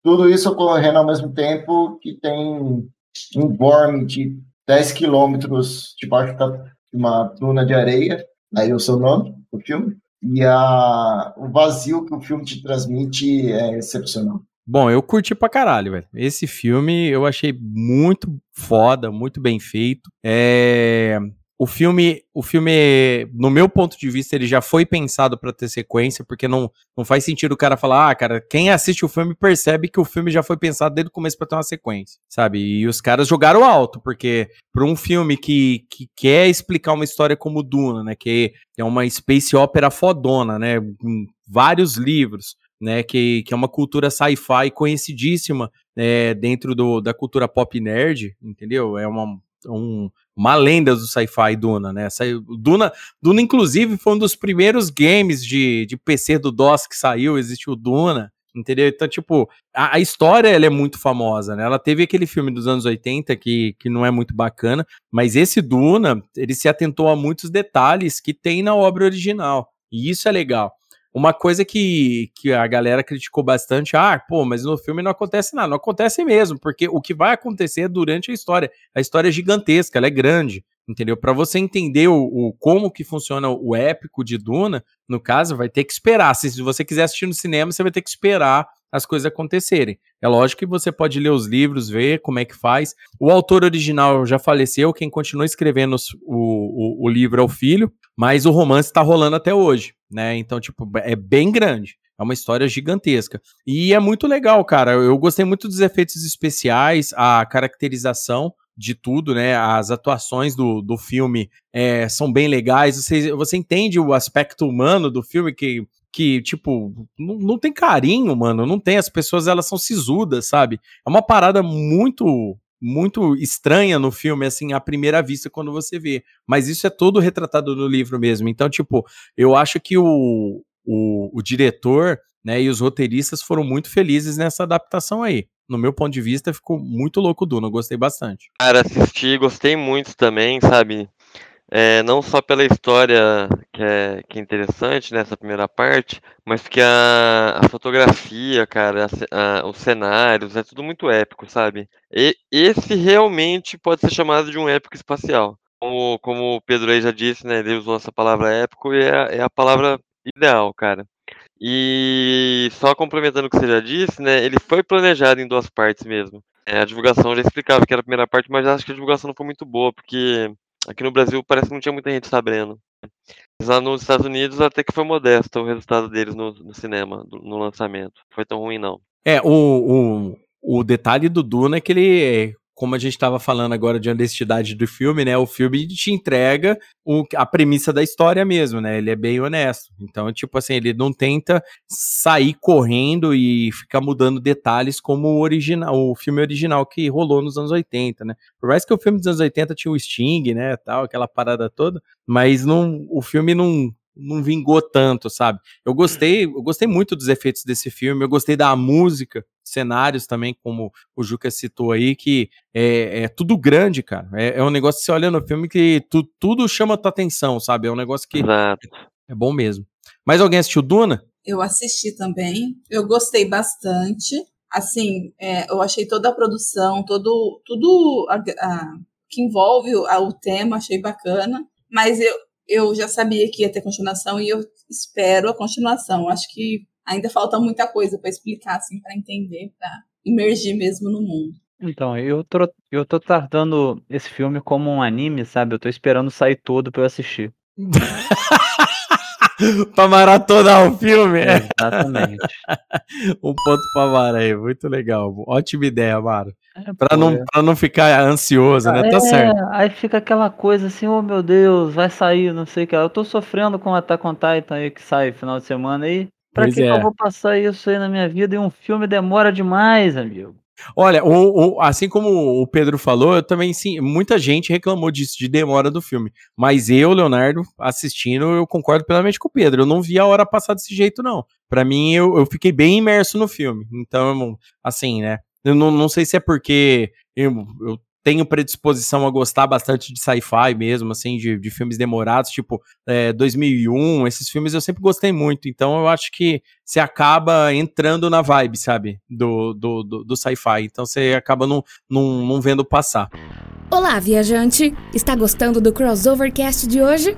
tudo isso ocorrendo ao mesmo tempo que tem um borne de 10 quilômetros debaixo de uma duna de areia, aí é o seu nome, o filme, e a, o vazio que o filme te transmite é excepcional. Bom, eu curti pra caralho, velho. Esse filme eu achei muito foda, muito bem feito. É... O filme, o filme, no meu ponto de vista, ele já foi pensado pra ter sequência, porque não, não faz sentido o cara falar, ah, cara, quem assiste o filme percebe que o filme já foi pensado desde o começo pra ter uma sequência, sabe? E os caras jogaram alto, porque pra um filme que, que quer explicar uma história como Duna, né, que é uma space opera fodona, né, com vários livros, né, que, que é uma cultura sci-fi conhecidíssima é, dentro do, da cultura pop nerd, entendeu? É uma, um- uma lenda do sci-fi Duna, né? Duna, Duna, inclusive, foi um dos primeiros games de, de PC do DOS que saiu, existiu Duna, entendeu? Então, tipo, a, a história ela é muito famosa, né? Ela teve aquele filme dos anos 80 que, que não é muito bacana, mas esse Duna, ele se atentou a muitos detalhes que tem na obra original, e isso é legal. Uma coisa que, que a galera criticou bastante, ah, pô, mas no filme não acontece nada. Não acontece mesmo, porque o que vai acontecer é durante a história. A história é gigantesca, ela é grande, entendeu? Para você entender o, o- como que funciona o épico de Duna, no caso, vai ter que esperar. Se, você quiser assistir no cinema, você vai ter que esperar as coisas acontecerem. É lógico que você pode ler os livros, ver como é que faz. O autor original já faleceu, quem continua escrevendo o, o, o livro é o filho, mas o romance tá rolando até hoje, né? Então, tipo, é bem grande. É uma história gigantesca. E é muito legal, cara. Eu gostei muito dos efeitos especiais, a caracterização de tudo, né? As atuações do, do filme é, são bem legais. Você, você entende o aspecto humano do filme que, que tipo, não, não tem carinho, mano. Não tem. As pessoas, elas são sisudas, sabe? É uma parada muito muito estranha no filme, assim, à primeira vista, quando você vê. Mas isso é todo retratado no livro mesmo. Então, tipo, eu acho que o, o, o diretor né, e os roteiristas foram muito felizes nessa adaptação aí. No meu ponto de vista, ficou muito louco Duna, gostei bastante. Cara, assisti, gostei muito também, sabe? É, não só pela história que é, que é interessante nessa primeira parte, mas porque a, a fotografia, cara, a a- os cenários, é tudo muito épico, sabe? E esse realmente pode ser chamado de um épico espacial. Como, como o Pedro aí já disse, né? Ele usou essa palavra épico e é, é a palavra ideal, cara. E só complementando o que você já disse, né, ele foi planejado em duas partes mesmo. É, a divulgação já explicava que era a primeira parte, mas acho que a divulgação não foi muito boa, porque aqui no Brasil parece que não tinha muita gente sabendo. Mas lá nos Estados Unidos até que foi modesto o resultado deles no, no cinema, do- no lançamento. Foi tão ruim, não. É, o, o, o detalhe do Duna é que ele, como a gente estava falando agora de honestidade do filme, né? O filme te entrega o, a premissa da história mesmo, né? Ele é bem honesto. Então, tipo assim, ele não tenta sair correndo e ficar mudando detalhes como o original, o filme original que rolou nos anos 80, né? Por mais que o filme dos anos 80 tinha o Sting, né, tal, aquela parada toda, mas não, o filme não não vingou tanto, sabe? Eu gostei, eu gostei muito dos efeitos desse filme, eu gostei da música, cenários também, como o Juca citou aí, que é, é tudo grande, cara. É, é um negócio que você olha no filme que tu, tudo chama tua atenção, sabe? É um negócio que Exato. é bom mesmo. Mais alguém assistiu Duna? Eu assisti também. Eu gostei bastante. Assim, é, eu achei toda a produção, todo, tudo a- a- que envolve o, a- o tema, achei bacana. Mas eu, eu já sabia que ia ter continuação e eu espero a continuação. Acho que ainda falta muita coisa para explicar, assim, para entender, para imergir mesmo no mundo. Então, eu tô, eu tô tratando esse filme como um anime, sabe? Eu tô esperando sair todo pra eu assistir. pra maratonar o filme. Exatamente. um ponto pra Mara aí, muito legal. Ótima ideia, Mara. É, Pra não, é. pra não ficar ansioso, né? Tá É, certo. Aí fica aquela coisa assim, oh meu Deus, vai sair, não sei o que. Eu tô sofrendo com o Attack on Titan aí que sai final de semana aí. Pra que, que é. eu vou passar isso aí na minha vida? E um filme demora demais, amigo. Olha, o- o- assim como o Pedro falou, eu também sim, muita gente reclamou disso, de demora do filme. Mas eu, Leonardo, assistindo, eu concordo plenamente com o Pedro. Eu não vi a hora passar desse jeito, não. Pra mim, eu, eu fiquei bem imerso no filme. Então, assim, né? Eu não, não sei se é porque eu, eu tenho predisposição a gostar bastante de sci-fi mesmo, assim, de, de filmes demorados, tipo é, 2001, esses filmes eu sempre gostei muito. Então, eu acho que você acaba entrando na vibe, sabe? Do, do, do, do sci-fi. Então, você acaba não, não, não vendo passar. Olá, viajante! Está gostando do Crossovercast de hoje?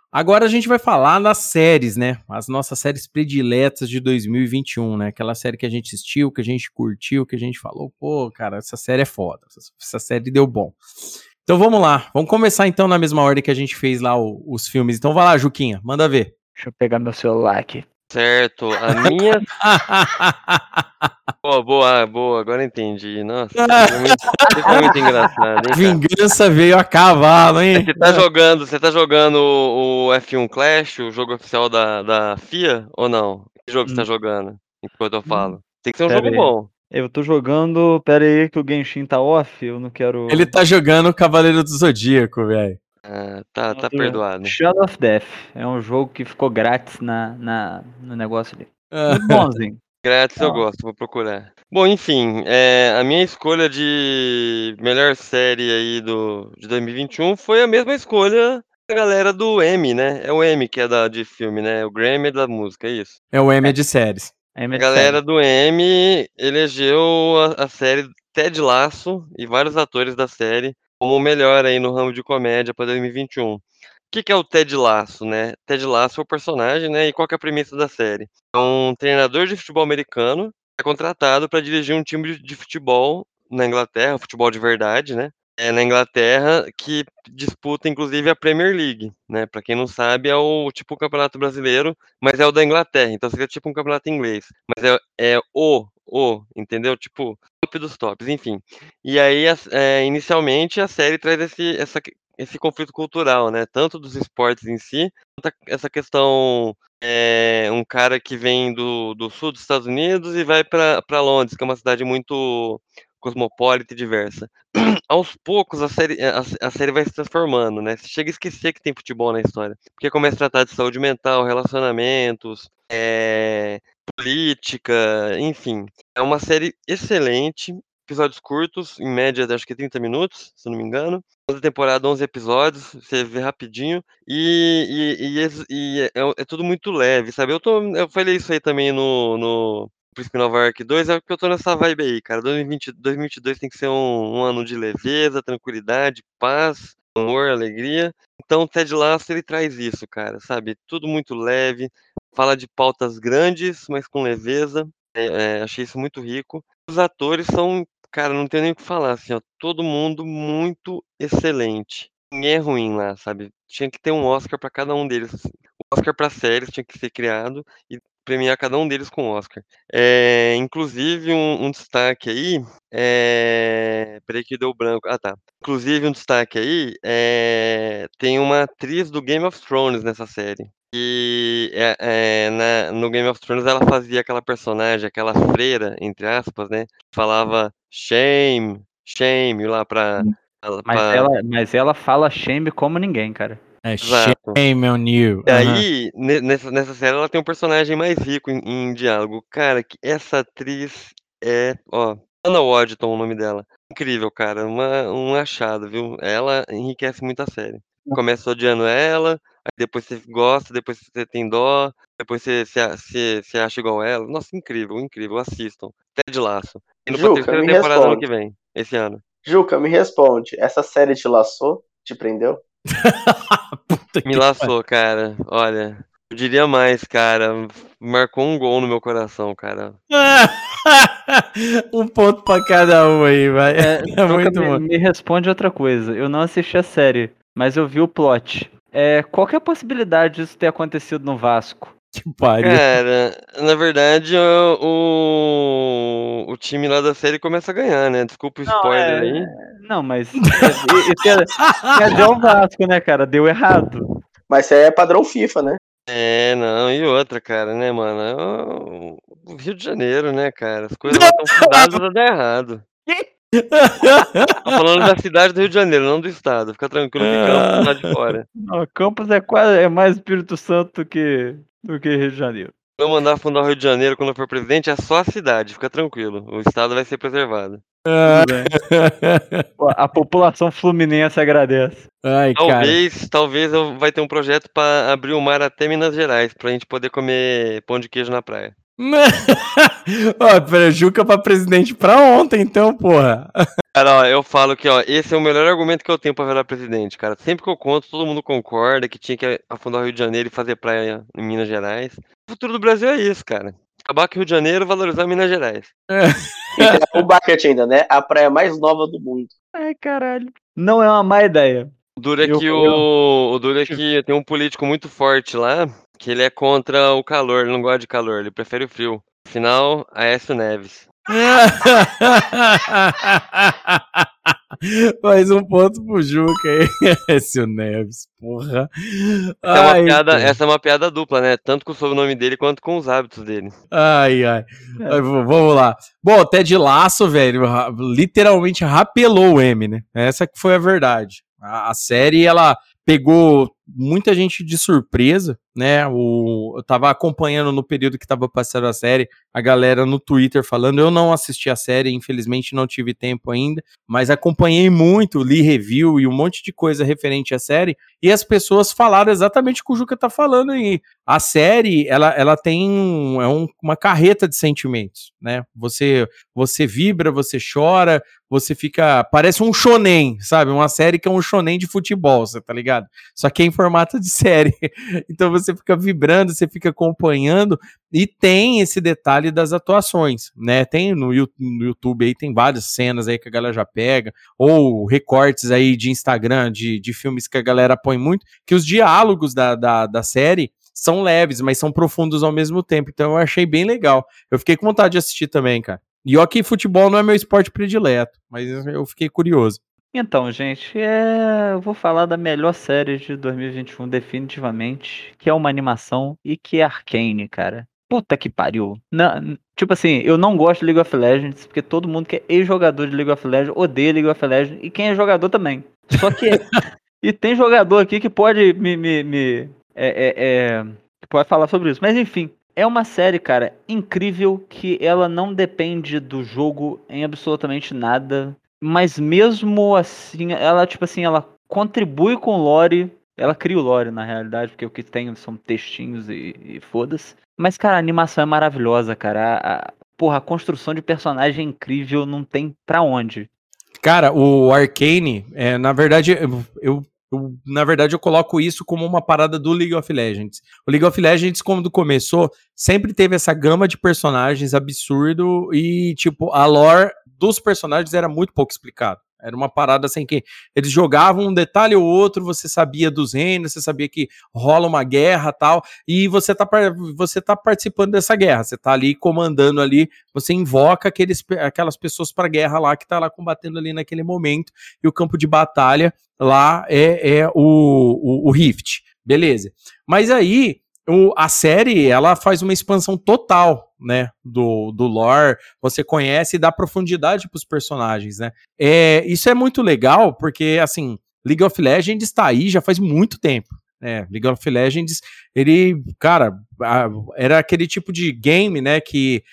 Agora a gente vai falar das séries, né? As nossas séries prediletas de 2021, né? Aquela série que a gente assistiu, que a gente curtiu, que a gente falou, pô, cara, essa série é foda. Essa, essa série deu bom. Então vamos lá. Vamos começar então na mesma ordem que a gente fez lá o- os filmes. Então vai lá, Juquinha, manda ver. Deixa eu pegar meu celular aqui. Certo, a minha. boa, boa, boa, agora entendi. Nossa, isso foi muito, isso foi muito engraçado, hein? Vingança veio a cavalo, hein? Você tá jogando, você tá jogando o, o F1 Clash, o jogo oficial da, da FIA, ou não? Que jogo você tá Hum. jogando? Enquanto eu falo. Tem que ser um Pera jogo aí. bom. Eu tô jogando. Pera aí que o Genshin tá off, eu não quero. Ele tá jogando o Cavaleiro do Zodíaco, velho. Ah, tá, tá Eu perdoado. Shadow of Death. É um jogo que ficou grátis na, na, no negócio ali. Ah. Muito bonzinho. Grátis eu Ó. gosto, vou procurar. Bom, enfim, é, a minha escolha de melhor série aí do, de 2021 foi a mesma escolha da galera do M, né? É o M que é da, de filme, né? O Grammy é da música, é isso. É o M de séries. É A galera do M elegeu a, a série Ted Lasso e vários atores da série como o melhor aí no ramo de comédia para 2021. O que, que é o Ted Lasso, né? Ted Lasso é o personagem, né? E qual que é a premissa da série? É um treinador de futebol americano é contratado para dirigir um time de, de futebol na Inglaterra, futebol de verdade, né? É na Inglaterra que disputa inclusive a Premier League, né? Para quem não sabe, é o tipo o Campeonato Brasileiro, mas é o da Inglaterra, então seria tipo um campeonato inglês, mas é, é o o, entendeu? Tipo, top dos tops, enfim. E aí, é, inicialmente, a série traz esse, essa, esse conflito cultural, né? Tanto dos esportes em si, quanto essa questão. É, um cara que vem do, do sul dos Estados Unidos e vai para Londres, que é uma cidade muito cosmopolita e diversa. Aos poucos, a série, a, a série vai se transformando, né? Você chega a esquecer que tem futebol na história. Porque começa a tratar de saúde mental, relacionamentos, é, política, enfim. É uma série excelente, episódios curtos, em média acho que 30 minutos, se não me engano. Toda temporada 11 episódios, você vê rapidinho. E, e, e, e é, é tudo muito leve, sabe? Eu, tô, eu falei isso aí também no, no Príncipe Nova York 2, é porque eu tô nessa vibe aí, cara. 2020, 2022 tem que ser um, um ano de leveza, tranquilidade, paz, amor, alegria. Então Ted Lasso ele traz isso, cara, sabe? Tudo muito leve, fala de pautas grandes, mas com leveza. É, é, achei isso muito rico. Os atores são, cara, não tenho nem o que falar, assim, ó, todo mundo muito excelente. Ninguém é ruim lá, sabe? Tinha que ter um Oscar pra cada um deles. O Oscar pra séries tinha que ser criado e premiar cada um deles com Oscar. É, inclusive, um, um destaque aí. É... Peraí que deu branco. Ah, tá. Inclusive, um destaque aí. É... Tem uma atriz do Game of Thrones nessa série. E é, é, na- no Game of Thrones ela fazia aquela personagem, aquela freira, entre aspas, né? Falava shame, shame lá pra. ela- Mas pra- ela, mas ela fala shame como ninguém, cara. É Exato. shame on you. E aí, ne- nessa, nessa série, ela tem um personagem mais rico em, em diálogo. Cara, que essa atriz é. Ó, Anna Waddington, o nome dela. Incrível, cara. Uma, um achado, viu? Ela enriquece muito a série. Começa odiando ela, depois você gosta, depois você tem dó, depois você, você, você, você acha igual ela. Nossa, incrível, incrível. Assistam. Ted Laço. Indo pra Juca, terceira me temporada ano responde. que vem, esse ano. Juca, me responde. Essa série te laçou? Te prendeu? Puta Me que laçou, cara. Olha, eu diria mais, cara. Marcou um gol no meu coração, cara. um ponto pra cada um aí, vai. É, Juca, muito me, bom. me responde outra coisa. Eu não assisti a série, mas eu vi o plot. É, qual que é a possibilidade disso ter acontecido no Vasco? Que pariu. Cara, na verdade, o, o, time lá da série começa a ganhar, né? Desculpa o spoiler é- aí. Não, mas. é, quer- quer dizer, é o Vasco, né, cara? Deu errado. Mas isso aí é padrão FIFA, né? É, não, e outra, cara, né, mano? É o, Rio de Janeiro, né, cara? As coisas lá estão fundadas a dar errado. Tô falando da cidade do Rio de Janeiro, não do estado. Fica tranquilo que Campos lá de fora. Não, Campos é quase é mais Espírito Santo do que, do que Rio de Janeiro. Se eu mandar fundar o Rio de Janeiro quando eu for presidente, é só a cidade, fica tranquilo. O estado vai ser preservado. Pô, A população fluminense agradece. Ai, cara. Talvez, talvez eu vai ter um projeto pra abrir o mar até Minas Gerais, pra gente poder comer pão de queijo na praia. Ó, pera, Juca pra presidente pra ontem, então, porra. Cara, ó, eu falo que, ó, esse é o melhor argumento que eu tenho pra virar presidente, cara. Sempre que eu conto, todo mundo concorda que tinha que afundar o Rio de Janeiro e fazer praia em Minas Gerais. O futuro do Brasil é isso, cara. Acabar com o Rio de Janeiro, valorizar Minas Gerais. E tem o bucket ainda, né? A praia mais nova do mundo. Ai, caralho. Não é uma má ideia. O duro é Eu- que eu- o, o duro é que tem um político muito forte lá, que ele é contra o calor, ele não gosta de calor, ele prefere o frio. Afinal, Aécio Neves. Mais um ponto pro Juca aí. Esse é o Neves, porra. Essa é, uma Ai, piada, essa é uma piada dupla, né? Tanto com o sobrenome dele quanto com os hábitos dele. Ai, ai. Ai, v- Vamos lá. Bom, Ted Laço, velho, ra- literalmente rapelou o M, né? Essa que foi a verdade. A, a série, ela pegou muita gente de surpresa, né? O, eu tava acompanhando no período que tava passando a série, a galera no Twitter falando. Eu não assisti a série, infelizmente não tive tempo ainda, mas acompanhei muito, li review e um monte de coisa referente à série. E as pessoas falaram exatamente o que o Juca tá falando aí. A série, ela, ela tem é um- uma carreta de sentimentos, né? Você, você vibra, você chora, você fica. Parece um shonen, sabe? Uma série que é um shonen de futebol, você tá ligado? Só que é em formato de série. Então você fica vibrando, você fica acompanhando. E tem esse detalhe das atuações, né? Tem no, YouTube aí, tem várias cenas aí que a galera já pega, ou recortes aí de Instagram, de, de filmes que a galera põe muito, que os diálogos da, da, da série são leves, mas são profundos ao mesmo tempo. Então eu achei bem legal. Eu fiquei com vontade de assistir também, cara. E que futebol não é meu esporte predileto, mas eu fiquei curioso. Então, gente, é... eu vou falar da melhor série de 2021, definitivamente, que é uma animação e que é Arcane, cara. Puta que pariu. Na- tipo assim, eu não gosto de League of Legends, porque todo mundo que é ex-jogador de League of Legends odeia League of Legends, e quem é jogador também. Só que. e tem jogador aqui que pode me. me, me- é, é, é, que pode falar sobre isso. Mas enfim, é é uma série, cara, incrível que ela não depende do jogo em absolutamente nada. Mas mesmo assim, ela, tipo assim, ela contribui com o lore. Ela cria o lore, na realidade, porque o que tem são textinhos e, e foda-se. Mas, cara, a animação é maravilhosa, cara. A, a- porra, a construção de personagem é incrível, não tem pra onde. Cara, o Arcane, é, na verdade, eu, eu- na verdade, eu coloco isso como uma parada do League of Legends. O League of Legends, quando começou, sempre teve essa gama de personagens absurdo e, tipo, a lore dos personagens era muito pouco explicado. Era uma parada assim que eles jogavam um detalhe ou outro, você sabia dos reinos, você sabia que rola uma guerra tal, e você tá, você tá participando dessa guerra, você tá ali comandando ali, você invoca aqueles, aquelas pessoas pra guerra lá que tá lá combatendo ali naquele momento, e o campo de batalha lá é, é o, o, o Rift. Beleza. Mas aí, o- a série, ela faz uma expansão total, né, do, do lore, você conhece e dá profundidade pros personagens, né. É, isso é muito legal, porque, assim, League of Legends está aí já faz muito tempo. né? League of Legends, ele, cara, era aquele tipo de game, né, que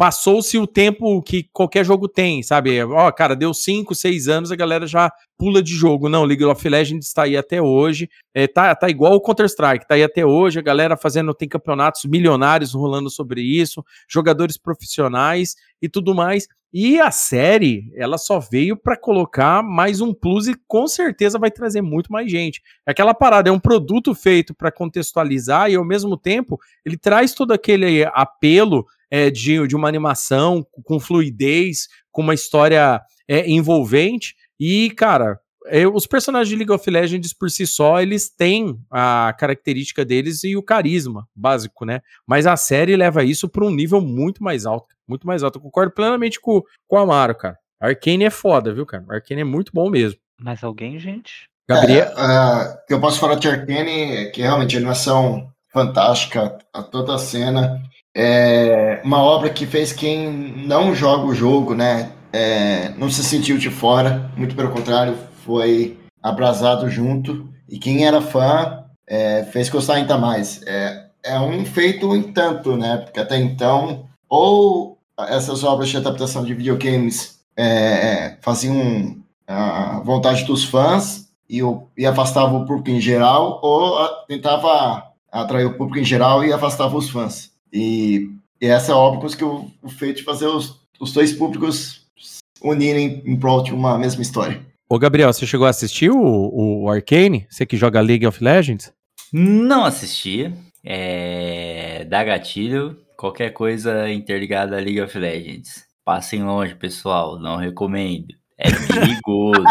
passou-se o tempo que qualquer jogo tem, sabe? Ó, cara, deu 5, 6 anos, a galera já pula de jogo. Não, League of Legends está aí até hoje. É, tá, tá igual o Counter-Strike, tá aí até hoje, a galera fazendo, tem campeonatos milionários rolando sobre isso, jogadores profissionais e tudo mais. E a série, ela só veio pra colocar mais um plus e com certeza vai trazer muito mais gente. É aquela parada, é um produto feito pra contextualizar e ao mesmo tempo ele traz todo aquele apelo é, de, de uma animação com fluidez, com uma história é, envolvente. E, cara, é, os personagens de League of Legends por si só, eles têm a característica deles e o carisma básico, né? Mas a série leva isso para um nível muito mais alto. Muito mais alto. Eu concordo plenamente com, com o Amaro, cara. Arcane é foda, viu, cara? Arcane é muito bom mesmo. Mas alguém, gente? Gabriel. É, o que eu posso falar de Arcane é que realmente a animação fantástica, a toda a cena. É uma obra que fez quem não joga o jogo, né? é, não se sentiu de fora, muito pelo contrário, foi abrasado junto. E quem era fã é, fez gostar ainda mais. É, é um feito em tanto, né? Porque até então, ou essas obras de adaptação de videogames é, faziam a vontade dos fãs e, o, e o público em geral, ou a- tentava atrair o público em geral e afastava os fãs. E, e essa é a obra que o, o feito de fazer os, os dois públicos unirem em prol de uma mesma história. Ô, Gabriel, você chegou a assistir o, o Arcane? Você que joga League of Legends? Não assisti. É... Dá gatilho. Qualquer coisa interligada a League of Legends. Passem longe, pessoal. Não recomendo. É perigoso.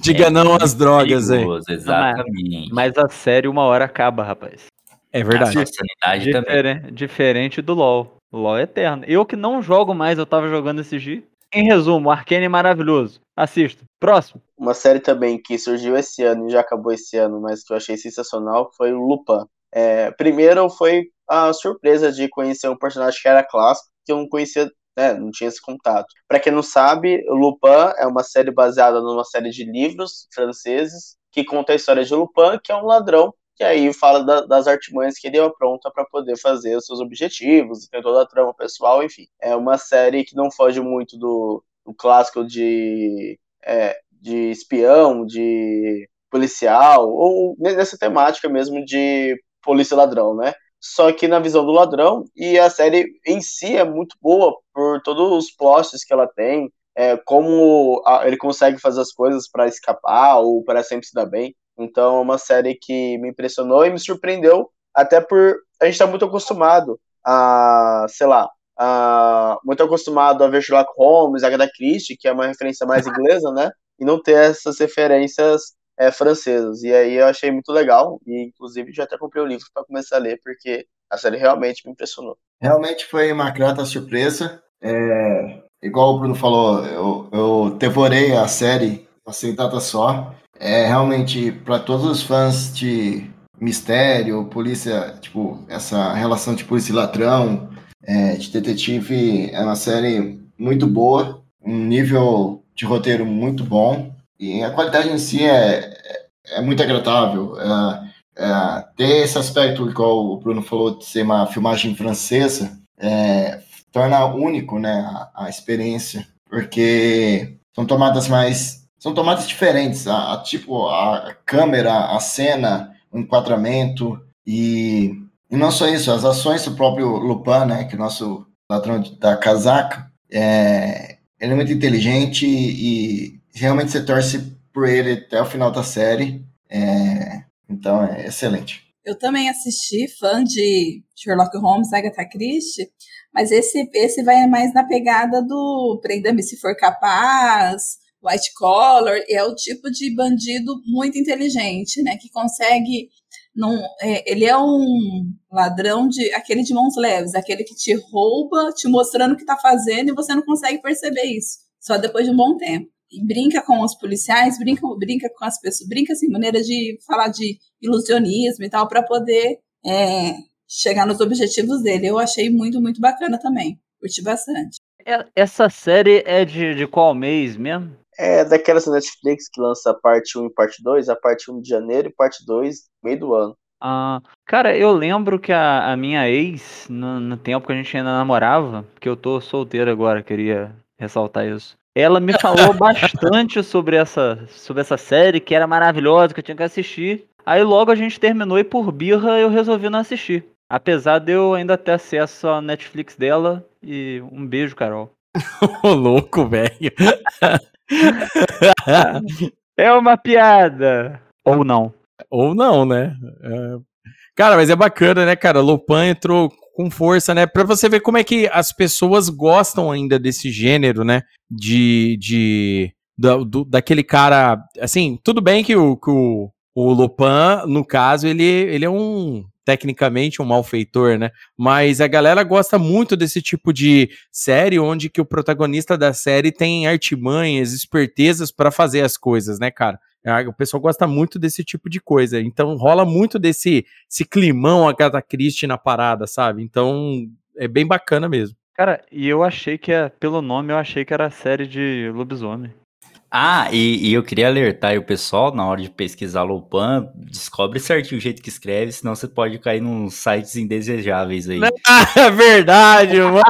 Diga É não às drogas perigoso, Exatamente. Mas a série uma hora acaba, rapaz. É verdade. sua sanidade também. Diferen- Diferente do LoL. O LoL é eterno. Eu que não jogo mais, eu tava jogando esse dia. Em resumo, Arcane é maravilhoso. Assista. Próximo. Uma série também que surgiu esse ano e já acabou esse ano, mas que eu achei sensacional, foi o Lupin. É, primeiro foi a surpresa de conhecer um personagem que era clássico, que eu não conhecia, né, não tinha esse contato. Pra quem não sabe, o Lupin é uma série baseada numa série de livros franceses que conta a história de Lupin, que é um ladrão, que aí fala da- das artimanhas que ele apronta para poder fazer os seus objetivos, tem toda a trama pessoal, enfim. É uma série que não foge muito do, do clássico de é, de espião, de policial, ou nessa temática mesmo de polícia ladrão, né? Só que na visão do ladrão, e a série em si é muito boa por todos os plots que ela tem, é, como a- ele consegue fazer as coisas para escapar ou para sempre se dar bem. Então é uma série que me impressionou e me surpreendeu, até por a gente estar muito acostumado a, sei lá, a- muito acostumado a ver Sherlock Holmes, Agatha Christie, que é uma referência mais inglesa, né? E não ter essas referências é, francesas. E aí eu achei muito legal, e inclusive já até comprei o livro para começar a ler, porque a série realmente me impressionou. Realmente foi uma grata surpresa. É, igual o Bruno falou, eu, eu devorei a série assim data só. É realmente para todos os fãs de mistério, polícia, tipo, essa relação de polícia e ladrão, é, de detetive, é uma série muito boa, um nível de roteiro muito bom. E a qualidade em si é, é muito agradável. É, é, ter esse aspecto, igual o Bruno falou, de ser uma filmagem francesa, é, torna único né, a, a experiência, porque são tomadas mais. São tomadas diferentes, a, a tipo a câmera, a cena, o enquadramento e, e não só isso, as ações do próprio Lupin, né, que é o nosso ladrão da casaca, é, ele é muito inteligente e realmente você torce por ele até o final da série. É, então é excelente. Eu também assisti, fã de Sherlock Holmes, Agatha Christie, mas esse, esse vai mais na pegada do Prenda-me se for capaz, White Collar, é o tipo de bandido muito inteligente, né, que consegue não, é, ele é um ladrão de aquele de mãos leves, aquele que te rouba, te mostrando o que está fazendo e você não consegue perceber isso, só depois de um bom tempo. E brinca com os policiais, brinca, brinca com as pessoas, brinca assim, maneira de falar de ilusionismo e tal, para poder é, chegar nos objetivos dele. Eu achei muito, muito bacana também. Curti bastante. É, essa série é de, de qual mês mesmo? É daquelas Netflix que lança parte 1 e parte 2, a parte 1 de janeiro e parte 2 meio do ano. Ah, cara, eu lembro que a, a minha ex, no, no tempo que a gente ainda namorava, porque eu tô solteiro agora, queria ressaltar isso. Ela me falou bastante sobre essa, sobre essa série, que era maravilhosa, que eu tinha que assistir. Aí logo a gente terminou e por birra eu resolvi não assistir. Apesar de eu ainda ter acesso à Netflix dela. E um beijo, Carol. Ô, louco, velho. É uma piada. Ou não. Ou não, né? É... Cara, mas é bacana, né, cara? Lopan entrou com força, né? Pra você ver como é que as pessoas gostam ainda desse gênero, né? De. de da, do, daquele cara. Assim, tudo bem que o, que o, o Lopan, no caso, ele, ele é um tecnicamente um malfeitor, né? Mas a galera gosta muito desse tipo de série onde que o protagonista da série tem artimanhas, espertezas para fazer as coisas, né, cara? O pessoal gosta muito desse tipo de coisa. Então rola muito desse esse climão Agatha Christie na parada, sabe? Então é bem bacana mesmo. Cara, e eu achei que, é, pelo nome, eu achei que era série de lobisomem. Ah, e, e, eu queria alertar o pessoal, na hora de pesquisar Lopan, descobre certinho o jeito que escreve, senão você pode cair nos sites indesejáveis aí. É verdade, mano.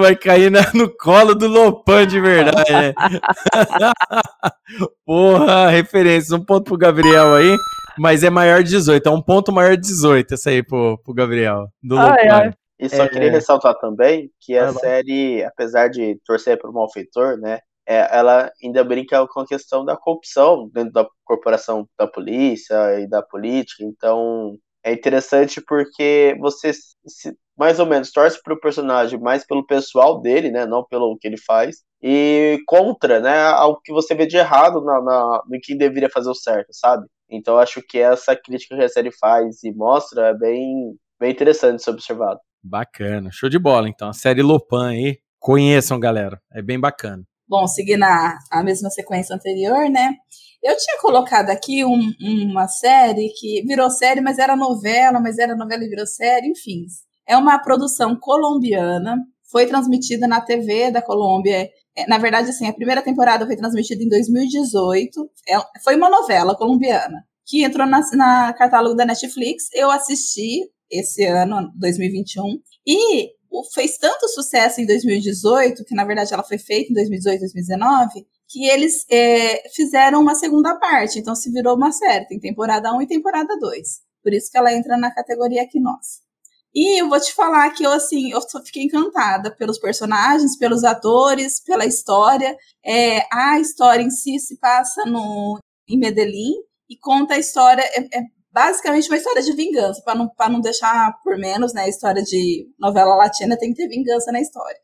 Vai cair no colo do Lopan de verdade. É. Porra, referência. Um ponto pro Gabriel aí, mas é maior de 18. É um ponto maior de 18 essa aí pro, pro Gabriel. Do ai, Lopan. ai. E só é... queria ressaltar também que a série, apesar de torcer pro malfeitor, né? É, ela ainda brinca com a questão da corrupção dentro da corporação da polícia e da política. Então é interessante porque você se, mais ou menos torce para o personagem mais pelo pessoal dele, né, não pelo que ele faz, e contra, né, ao que você vê de errado na, na, no que deveria fazer o certo, sabe? Então acho que essa crítica que a série faz e mostra é bem, bem interessante de ser observado. Bacana, show de bola então. A série Lopan aí, conheçam galera, é bem bacana. Bom, seguindo a, a mesma sequência anterior, né? Eu tinha colocado aqui um, uma série que virou série, mas era novela, mas era novela e virou série, enfim. É uma produção colombiana, foi transmitida na TV da Colômbia. É, na verdade, assim, a primeira temporada foi transmitida em 2018. É, foi uma novela colombiana que entrou na, na catálogo da Netflix. Eu assisti esse ano, 2021, e fez tanto sucesso em 2018, que na verdade ela foi feita em 2018, 2019, que eles é, fizeram uma segunda parte. Então se virou uma série, tem temporada 1 e temporada 2. Por isso que ela entra na categoria aqui nossa. E eu vou te falar que eu assim, eu fiquei encantada pelos personagens, pelos atores, pela história. É, a história em si se passa no, em Medellín e conta a história. É, é basicamente uma história de vingança, para não, não deixar por menos, né? História de novela latina tem que ter vingança na história.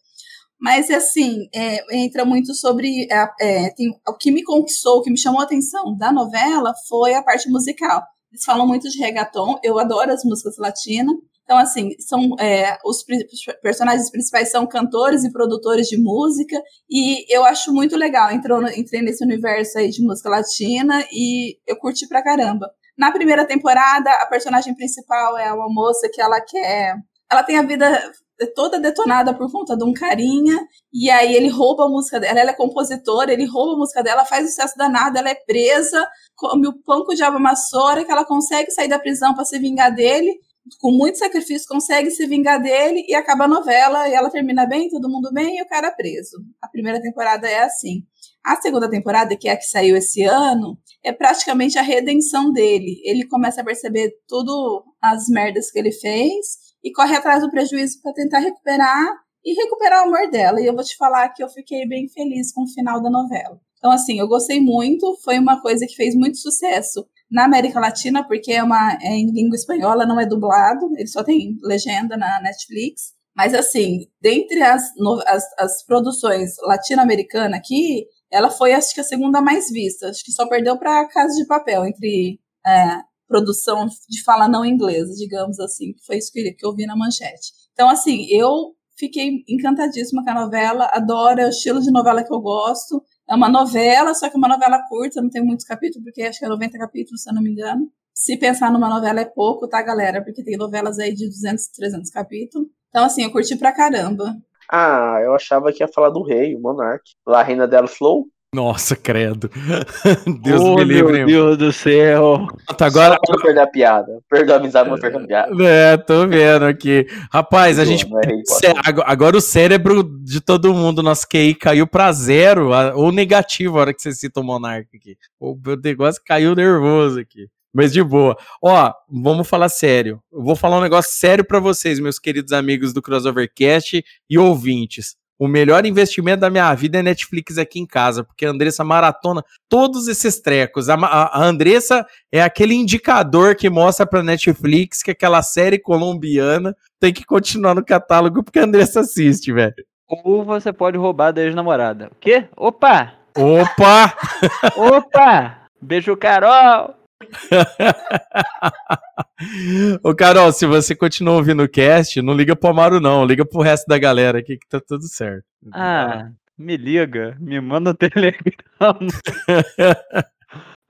Mas, assim, é, entra muito sobre. É, é, tem, o que me conquistou, o que me chamou a atenção da novela foi a parte musical. Eles falam muito de reggaeton, eu adoro as músicas latinas. Então, assim, são é, os personagens principais são cantores e produtores de música, e eu acho muito legal. Entrou, entrei nesse universo aí de música latina e eu curti pra caramba. Na primeira temporada, a personagem principal é uma moça que ela quer. Ela tem a vida toda detonada por conta de um carinha, e aí ele rouba a música dela, ela é compositora, ele rouba a música dela, faz sucesso danado, ela é presa, come o pão que o diabo amassou, a hora que ela consegue sair da prisão para se vingar dele, com muito sacrifício consegue se vingar dele e acaba a novela e ela termina bem, todo mundo bem e o cara é preso. A primeira temporada é assim. A segunda temporada, que é a que saiu esse ano, é praticamente a redenção dele. Ele começa a perceber tudo as merdas que ele fez e corre atrás do prejuízo para tentar recuperar e recuperar o amor dela. E eu vou te falar que eu fiquei bem feliz com o final da novela. Então, assim, eu gostei muito, foi uma coisa que fez muito sucesso na América Latina, porque é, uma, é em língua espanhola, não é dublado, ele só tem legenda na Netflix. Mas, assim, dentre as, as, as produções latino-americanas aqui, ela foi, acho que, a segunda mais vista. Acho que só perdeu para Casa de Papel, entre é, produção de fala não inglesa, digamos assim, que foi isso que, que eu vi na manchete. Então, assim, eu fiquei encantadíssima com a novela, adoro, é o estilo de novela que eu gosto. É uma novela, só que é uma novela curta, não tem muitos capítulos, porque acho que é 90 capítulos, se eu não me engano. Se pensar numa novela é pouco, tá, galera? Porque tem novelas aí de 200, 300 capítulos. Então, assim, eu curti pra caramba. Ah, eu achava que ia falar do rei, o monarca. La Reina del Flow. Nossa, credo. Deus oh, me livre. meu Deus do céu. Tá, agora. Só pra não perder a piada. Perdoa a amizade, mas perder a piada. É, tô vendo aqui. Rapaz, a gente. é Agora o cérebro de todo mundo, nosso QI, caiu pra zero, a- ou negativo a hora que você cita o Monarca aqui. O meu negócio caiu nervoso aqui. Mas de boa. Ó, vamos falar sério. Eu vou falar um negócio sério pra vocês, meus queridos amigos do Crossovercast e ouvintes. O melhor investimento da minha vida é Netflix aqui em casa, porque a Andressa maratona todos esses trecos. A, a- Andressa é aquele indicador que mostra pra Netflix que aquela série colombiana tem que continuar no catálogo porque a Andressa assiste, velho. Ou você pode roubar da ex-namorada. O quê? Opa! Opa! Opa! Beijo, Carol! Ô, Carol, se você continua ouvindo o cast, não liga pro Amaro, não. Liga pro resto da galera aqui que tá tudo certo. Ah, me liga, me manda um telegrama.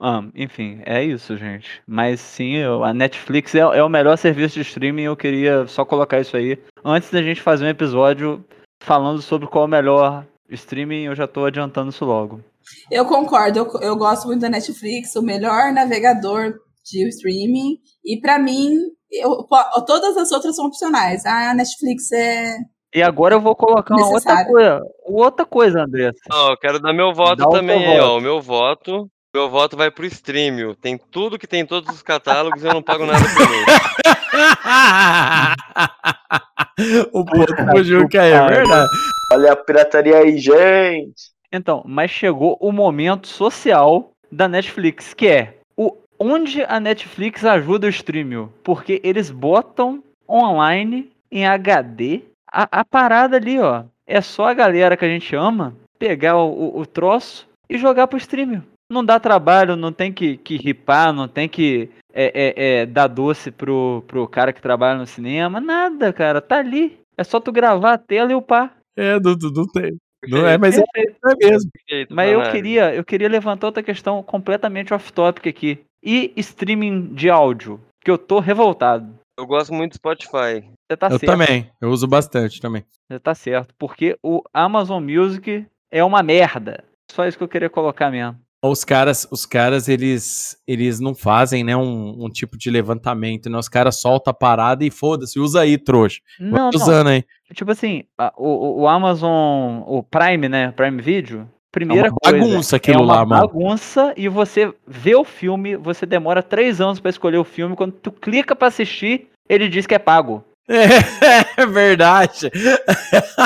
Ah, enfim, é isso, gente. Mas sim, a Netflix é, é o melhor serviço de streaming. Eu queria só colocar isso aí. Antes da gente fazer um episódio falando sobre qual é o melhor streaming, eu já tô adiantando isso logo. Eu concordo, eu, eu gosto muito da Netflix, o melhor navegador de streaming. E pra mim, eu, todas as outras são opcionais. Ah, a Netflix é. E agora eu vou colocar uma outra coisa. Outra coisa, Andressa. Ó, eu quero dar meu voto Dá também, aí, ó. voto. O meu voto. Meu voto vai pro Streamio. Tem tudo que tem em todos os catálogos e eu não pago nada por mês. o ponto Juca aí, é verdade. Olha a pirataria aí, gente. Então, mas chegou o momento social da Netflix, que é o onde a Netflix ajuda o streaming, porque eles botam online em HD a, a parada ali, ó. É só a galera que a gente ama pegar o, o, o troço e jogar pro streaming. Não dá trabalho, não tem que, que ripar, não tem que é, é, é, dar doce pro, pro cara que trabalha no cinema, nada, cara. Tá ali. É só tu gravar a tela e upar. É, não, não, não tem. Não é, mas é, é mesmo. Perfeito, Mas eu queria, eu queria levantar outra questão completamente off-topic aqui. E streaming de áudio? Que eu tô revoltado. Eu gosto muito do Spotify. Você tá Eu certo. também, eu uso bastante também. Você tá certo. Porque o Amazon Music é uma merda. Só isso que eu queria colocar mesmo. Os caras, os caras, eles, eles não fazem, né, um, um tipo de levantamento, né? Os caras soltam a parada e foda-se, usa aí, trouxa. Não, Vai usando aí. Tipo assim, o, o- Amazon, o Prime, né? Prime Video. Primeira É uma coisa, bagunça aquilo é uma lá, mano. bagunça e você vê o filme, você demora três anos pra escolher o filme. Quando tu clica pra assistir, ele diz que é pago. É verdade.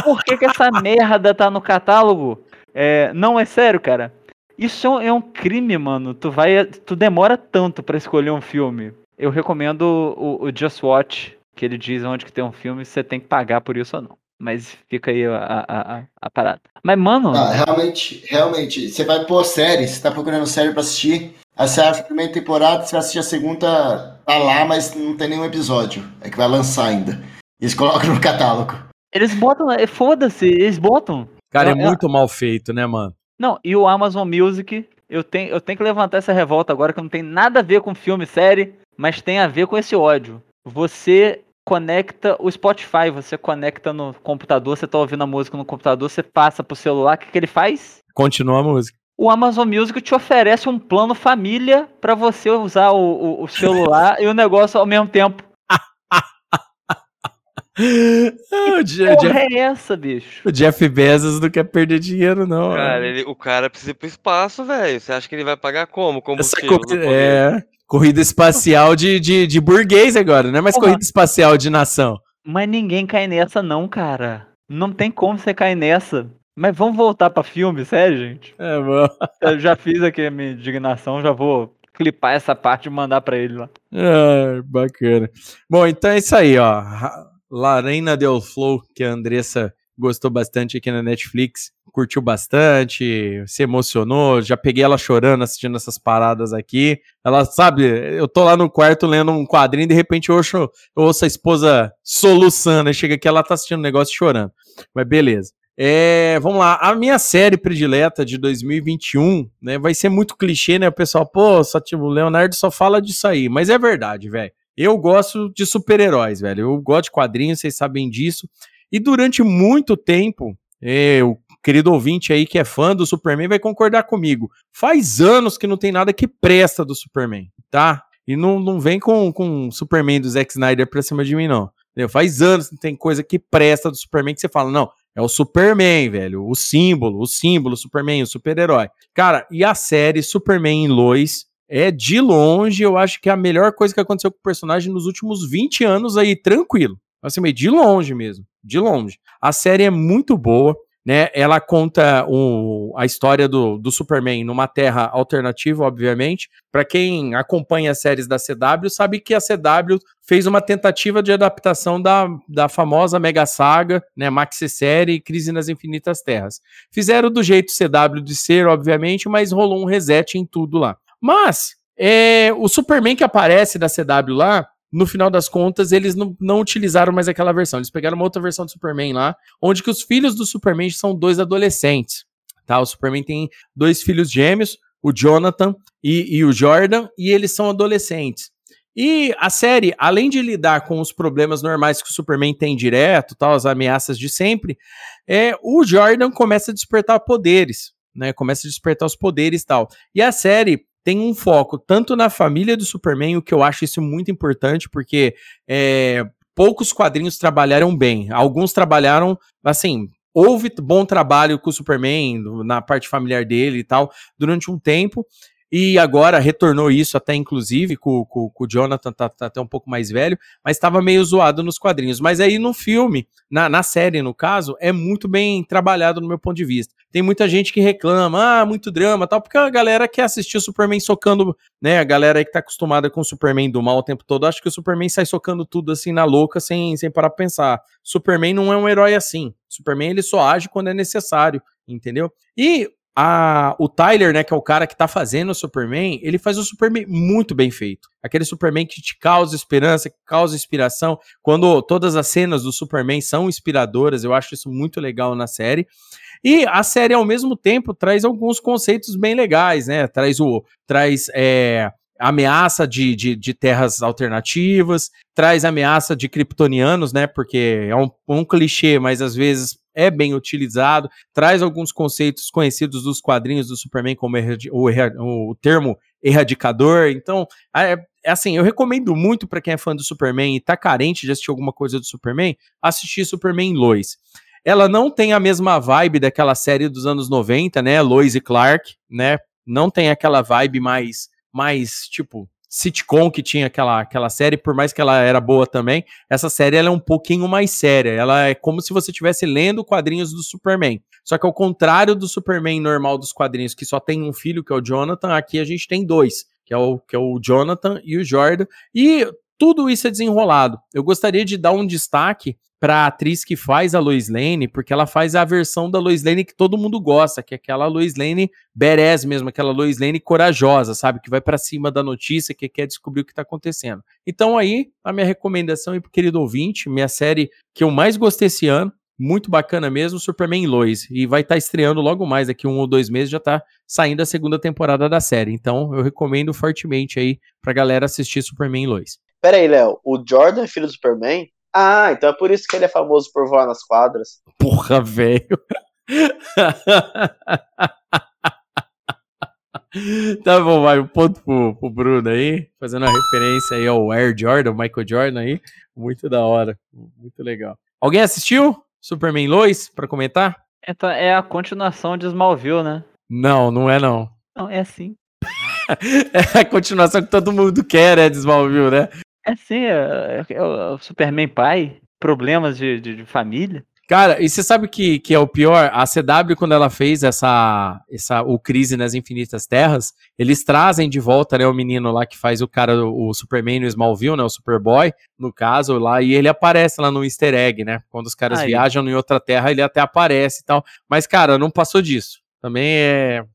Por que, que essa merda tá no catálogo? É, não é sério, cara. Isso é um, é um crime, mano. Tu vai, tu demora tanto pra escolher um filme. Eu recomendo o, o Just Watch, que ele diz onde que tem um filme, você tem que pagar por isso ou não. Mas fica aí a, a, a, a parada. Mas, mano, Ah, realmente, realmente, você vai pôr série, você tá procurando série pra assistir, aí você acha a primeira temporada, você vai assistir a segunda, tá lá, mas não tem nenhum episódio. É que vai lançar ainda. Eles colocam no catálogo. eles botam. é, Foda-se, eles botam. Cara, é eu- muito mal feito, né, mano? Não, e o Amazon Music, eu tenho, eu tenho que levantar essa revolta agora que não tem nada a ver com filme, série, mas tem a ver com esse ódio. Você conecta o Spotify, você conecta no computador, você tá ouvindo a música no computador, você passa pro celular, o que, que ele faz? Continua a música. O Amazon Music te oferece um plano família pra você usar o, o- o celular e o negócio ao mesmo tempo. Ah, o, Que porra Jeff, é essa, bicho? o Jeff Bezos não quer perder dinheiro, não. Cara, ele- o cara precisa ir pro espaço, velho. Você acha que ele vai pagar como? Essa Combustível? corrida, no começo? é, corrida espacial de, de, de burguês agora, não é mais Porra. corrida espacial de nação. Mas ninguém cai nessa, não, cara. Não tem como você cair nessa. Mas vamos voltar pra filme, sério, gente? É, bom. Eu já fiz aqui a minha indignação, já vou clipar essa parte e mandar pra ele lá. Ah, bacana. Bom, então é isso aí, ó. Larena Del Flow, que a Andressa gostou bastante aqui na Netflix, curtiu bastante, se emocionou, já peguei ela chorando assistindo essas paradas aqui. Ela sabe, eu tô lá no quarto lendo um quadrinho e de repente eu ouço, eu ouço a esposa soluçando, aí chega aqui ela tá assistindo o negócio e chorando. Mas beleza. É, vamos lá, a minha série predileta de 2021, né, vai ser muito clichê, né, o pessoal, pô, só tipo, o Leonardo só fala disso aí, mas é verdade, velho. Eu gosto de super-heróis, velho, eu gosto de quadrinhos, vocês sabem disso, e durante muito tempo, o querido ouvinte aí que é fã do Superman vai concordar comigo, faz anos que não tem nada que presta do Superman, tá? E não, não vem com, com o Superman do Zack Snyder pra cima de mim, não. Entendeu? Faz anos que não tem coisa que presta do Superman que você fala, não, é o Superman, velho. O símbolo, o símbolo, o Superman, o super-herói. Cara, e a série Superman em Lois é de longe, eu acho que é a melhor coisa que aconteceu com o personagem nos últimos 20 anos aí, tranquilo. Assim, meio de longe mesmo, de longe. A série é muito boa, né? Ela conta o, a história do, do Superman numa terra alternativa, obviamente. Para quem acompanha as séries da CW, sabe que a CW fez uma tentativa de adaptação da, da famosa mega saga, né, maxi série Crise nas Infinitas Terras. Fizeram do jeito CW de ser, obviamente, mas rolou um reset em tudo lá. Mas é, o Superman que aparece da CW lá, no final das contas, eles não, não utilizaram mais aquela versão. Eles pegaram uma outra versão do Superman lá, onde que os filhos do Superman são dois adolescentes. Tá? O Superman tem dois filhos gêmeos, o Jonathan e, e o Jordan, e eles são adolescentes. E a série, além de lidar com os problemas normais que o Superman tem direto, tal, as ameaças de sempre, é, o Jordan começa a despertar poderes, né? Começa a despertar os poderes e tal. E a série tem um foco tanto na família do Superman, o que eu acho isso muito importante, porque é, poucos quadrinhos trabalharam bem. Alguns trabalharam, assim, houve bom trabalho com o Superman na parte familiar dele e tal durante um tempo. E agora retornou isso até, inclusive, com, com- com o Jonathan, tá, tá até um pouco mais velho, mas estava meio zoado nos quadrinhos. Mas aí no filme, na, na série, no caso, é muito bem trabalhado no meu ponto de vista. Tem muita gente que reclama, ah, muito drama tal, porque a galera quer assistir o Superman socando, né? A galera aí que tá acostumada com o Superman do mal o tempo todo, acha que o Superman sai socando tudo assim na louca, sem, sem parar pra pensar. Superman não é um herói assim. Superman ele só age quando é necessário, entendeu? E a, o Tyler, né, que é o cara que tá fazendo o Superman, ele faz o Superman muito bem feito. Aquele Superman que te causa esperança, que causa inspiração. Quando todas as cenas do Superman são inspiradoras, eu acho isso muito legal na série. E a série, ao mesmo tempo, traz alguns conceitos bem legais, né? Traz o. Traz. é, ameaça de, de, de terras alternativas, traz ameaça de kryptonianos, né? Porque é um, um clichê, mas às vezes é bem utilizado, traz alguns conceitos conhecidos dos quadrinhos do Superman, como o, erra- o termo erradicador. Então, é, é assim, eu recomendo muito para quem é fã do Superman e tá carente de assistir alguma coisa do Superman, assistir Superman Lois. Ela não tem a mesma vibe daquela série dos anos 90, né? Lois e Clark, né? Não tem aquela vibe mais, mais tipo, sitcom que tinha aquela, aquela série, por mais que ela era boa também. Essa série ela é um pouquinho mais séria. Ela é como se você estivesse lendo quadrinhos do Superman. Só que ao contrário do Superman normal dos quadrinhos, que só tem um filho, que é o Jonathan, aqui a gente tem dois, que é o, que é o Jonathan e o Jordan. E tudo isso é desenrolado. Eu gostaria de dar um destaque para a atriz que faz a Lois Lane, porque ela faz a versão da Lois Lane que todo mundo gosta, que é aquela Lois Lane badass mesmo, aquela Lois Lane corajosa, sabe? Que vai para cima da notícia, que quer descobrir o que tá acontecendo. Então aí, a minha recomendação pro querido ouvinte, minha série que eu mais gostei esse ano, muito bacana mesmo, Superman Lois. E vai estar estreando logo mais, daqui um ou dois meses já tá saindo a segunda temporada da série. Então eu recomendo fortemente aí pra galera assistir Superman Lois. Pera aí, Léo. O Jordan é filho do Superman? Ah, então é por isso que ele é famoso por voar nas quadras. Porra, velho. tá bom, vai. Um ponto pro, pro Bruno aí. Fazendo uma referência aí ao Air Jordan, Michael Jordan aí. Muito da hora. Muito legal. Alguém assistiu Superman Lois pra comentar? Então, é a continuação de Smallville, né? Não, não é não. Não, é assim. é a continuação que todo mundo quer, é de Smallville, né? É sim, é, é o Superman pai, problemas de, de, de família. Cara, e você sabe que, que é o pior? A CW, quando ela fez essa, essa o Crise nas Infinitas Terras, eles trazem de volta, né, o menino lá que faz o cara, o Superman no Smallville, né, o Superboy, no caso lá, e ele aparece lá no easter egg, né, quando os caras Aí. viajam em outra terra, ele até aparece e tal, mas, cara, não passou disso. Também é...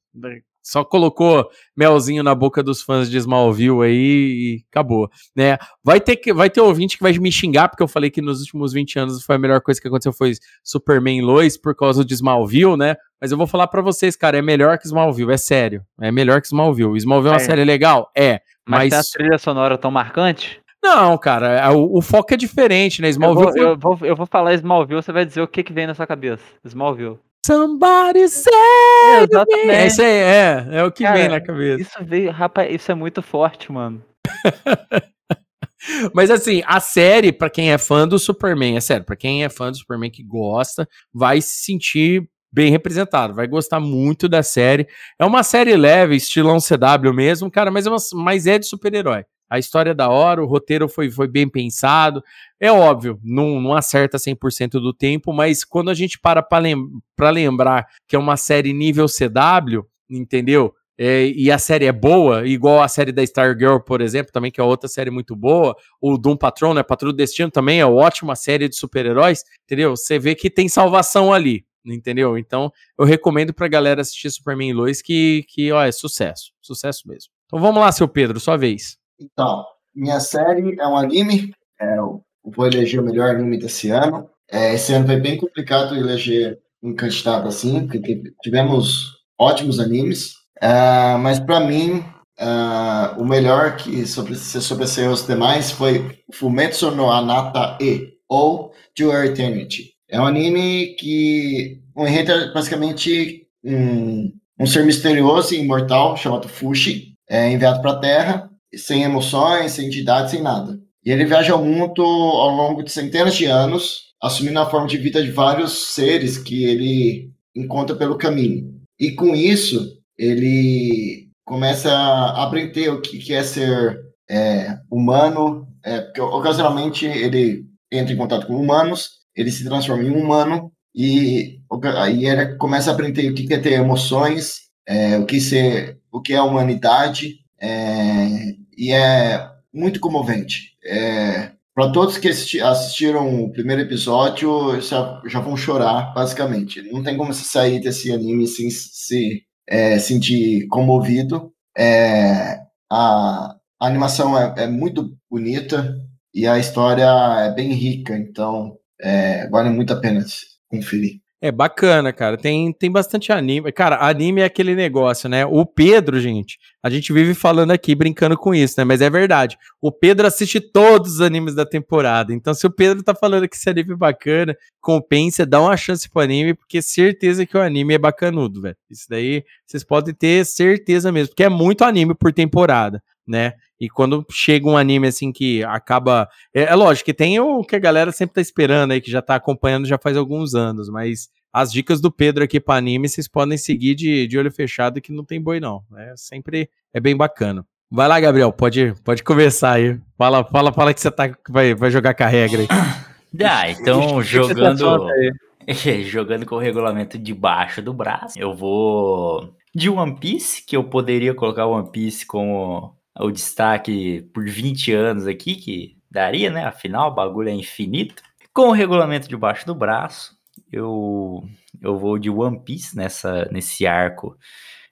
Só colocou melzinho na boca dos fãs de Smallville aí e acabou, né? Vai ter, que, vai ter ouvinte que vai me xingar porque eu falei que nos últimos 20 anos foi a melhor coisa que aconteceu foi Superman Lois por causa de Smallville, né? Mas eu vou falar pra vocês, cara, é melhor que Smallville, é sério. É melhor que Smallville. Smallville é uma É. série legal? É. Mas, Mas, tem a trilha sonora tão marcante. não, cara, é- o, o foco é diferente, né? Eu Smallville vou, foi- eu, vou, eu vou falar Smallville, você vai dizer o que, que vem na sua cabeça. Smallville. Somebody say É, me. É isso aí, é, é o que Cara, vem na cabeça. Isso veio, rapaz, isso é muito forte, mano. Mas assim, a série, pra quem é fã do Superman, é sério, pra quem é fã do Superman que gosta, vai se sentir bem representado, vai gostar muito da série. É uma série leve, estilão CW mesmo, cara, mas é, uma, mas é de super-herói. A história é da hora, o roteiro foi, foi bem pensado. É óbvio, não, não acerta 100% do tempo, mas quando a gente para pra lembrar que é uma série nível CW, entendeu? É, e a série é boa, igual a série da Stargirl, por exemplo, também, que é outra série muito boa. O Doom Patrol, né? Patrulha do Destino também é ótima série de super-heróis, entendeu? Você vê que tem salvação ali, entendeu? Então, eu recomendo pra galera assistir Superman Lois, que, que ó, é sucesso. Sucesso mesmo. Então vamos lá, seu Pedro, sua vez. Então, minha série é um anime. É, eu vou eleger o melhor anime desse ano. É, esse ano foi bem complicado eleger um candidato assim, porque tivemos ótimos animes. Ah, mas para mim, ah, o melhor que sobre, se sobressaiu aos demais foi Fumetsu no Anata E, ou To Eternity. É um anime que o enredo é basicamente um, um ser misterioso e imortal chamado Fushi, é enviado para a Terra sem emoções, sem entidade, sem nada. E ele viaja ao mundo ao longo de centenas de anos, assumindo a forma de vida de vários seres que ele encontra pelo caminho. E com isso, ele começa a aprender o que é ser é, humano, é, porque ocasionalmente ele entra em contato com humanos, ele se transforma em um humano e aí ele começa a aprender o que é ter emoções, é, o que ser, o que é humanidade, é, e é muito comovente. É, para todos que assisti- assistiram o primeiro episódio, já, já vão chorar, basicamente. Não tem como você sair desse anime sem se é, sentir comovido. É, a, a animação é, é muito bonita e a história é bem rica, então é, vale muito a pena conferir. É bacana, cara. Tem, tem bastante anime. Cara, anime é aquele negócio, né? O Pedro, gente, a gente vive falando aqui, brincando com isso, né? Mas é verdade. O Pedro assiste todos os animes da temporada. Então, se o Pedro tá falando que esse anime é bacana, compensa, dá uma chance pro anime, porque certeza que o anime é bacanudo, velho. Isso daí vocês podem ter certeza mesmo, porque é muito anime por temporada, né? E quando chega um anime assim que acaba. É, é lógico que tem o que a galera sempre tá esperando aí, que já tá acompanhando já faz alguns anos, mas as dicas do Pedro aqui para anime vocês podem seguir de, de olho fechado que não tem boi não. É sempre é bem bacana. Vai lá, Gabriel, pode, pode começar aí. Fala, fala, fala que você tá, que vai, vai jogar com a regra aí. Ah, então jogando. aí? jogando com o regulamento debaixo do braço, eu vou de One Piece, que eu poderia colocar One Piece como o destaque por 20 anos aqui, que daria, né? Afinal, o bagulho é infinito. Com o regulamento debaixo do braço, eu, eu vou de One Piece nessa, nesse arco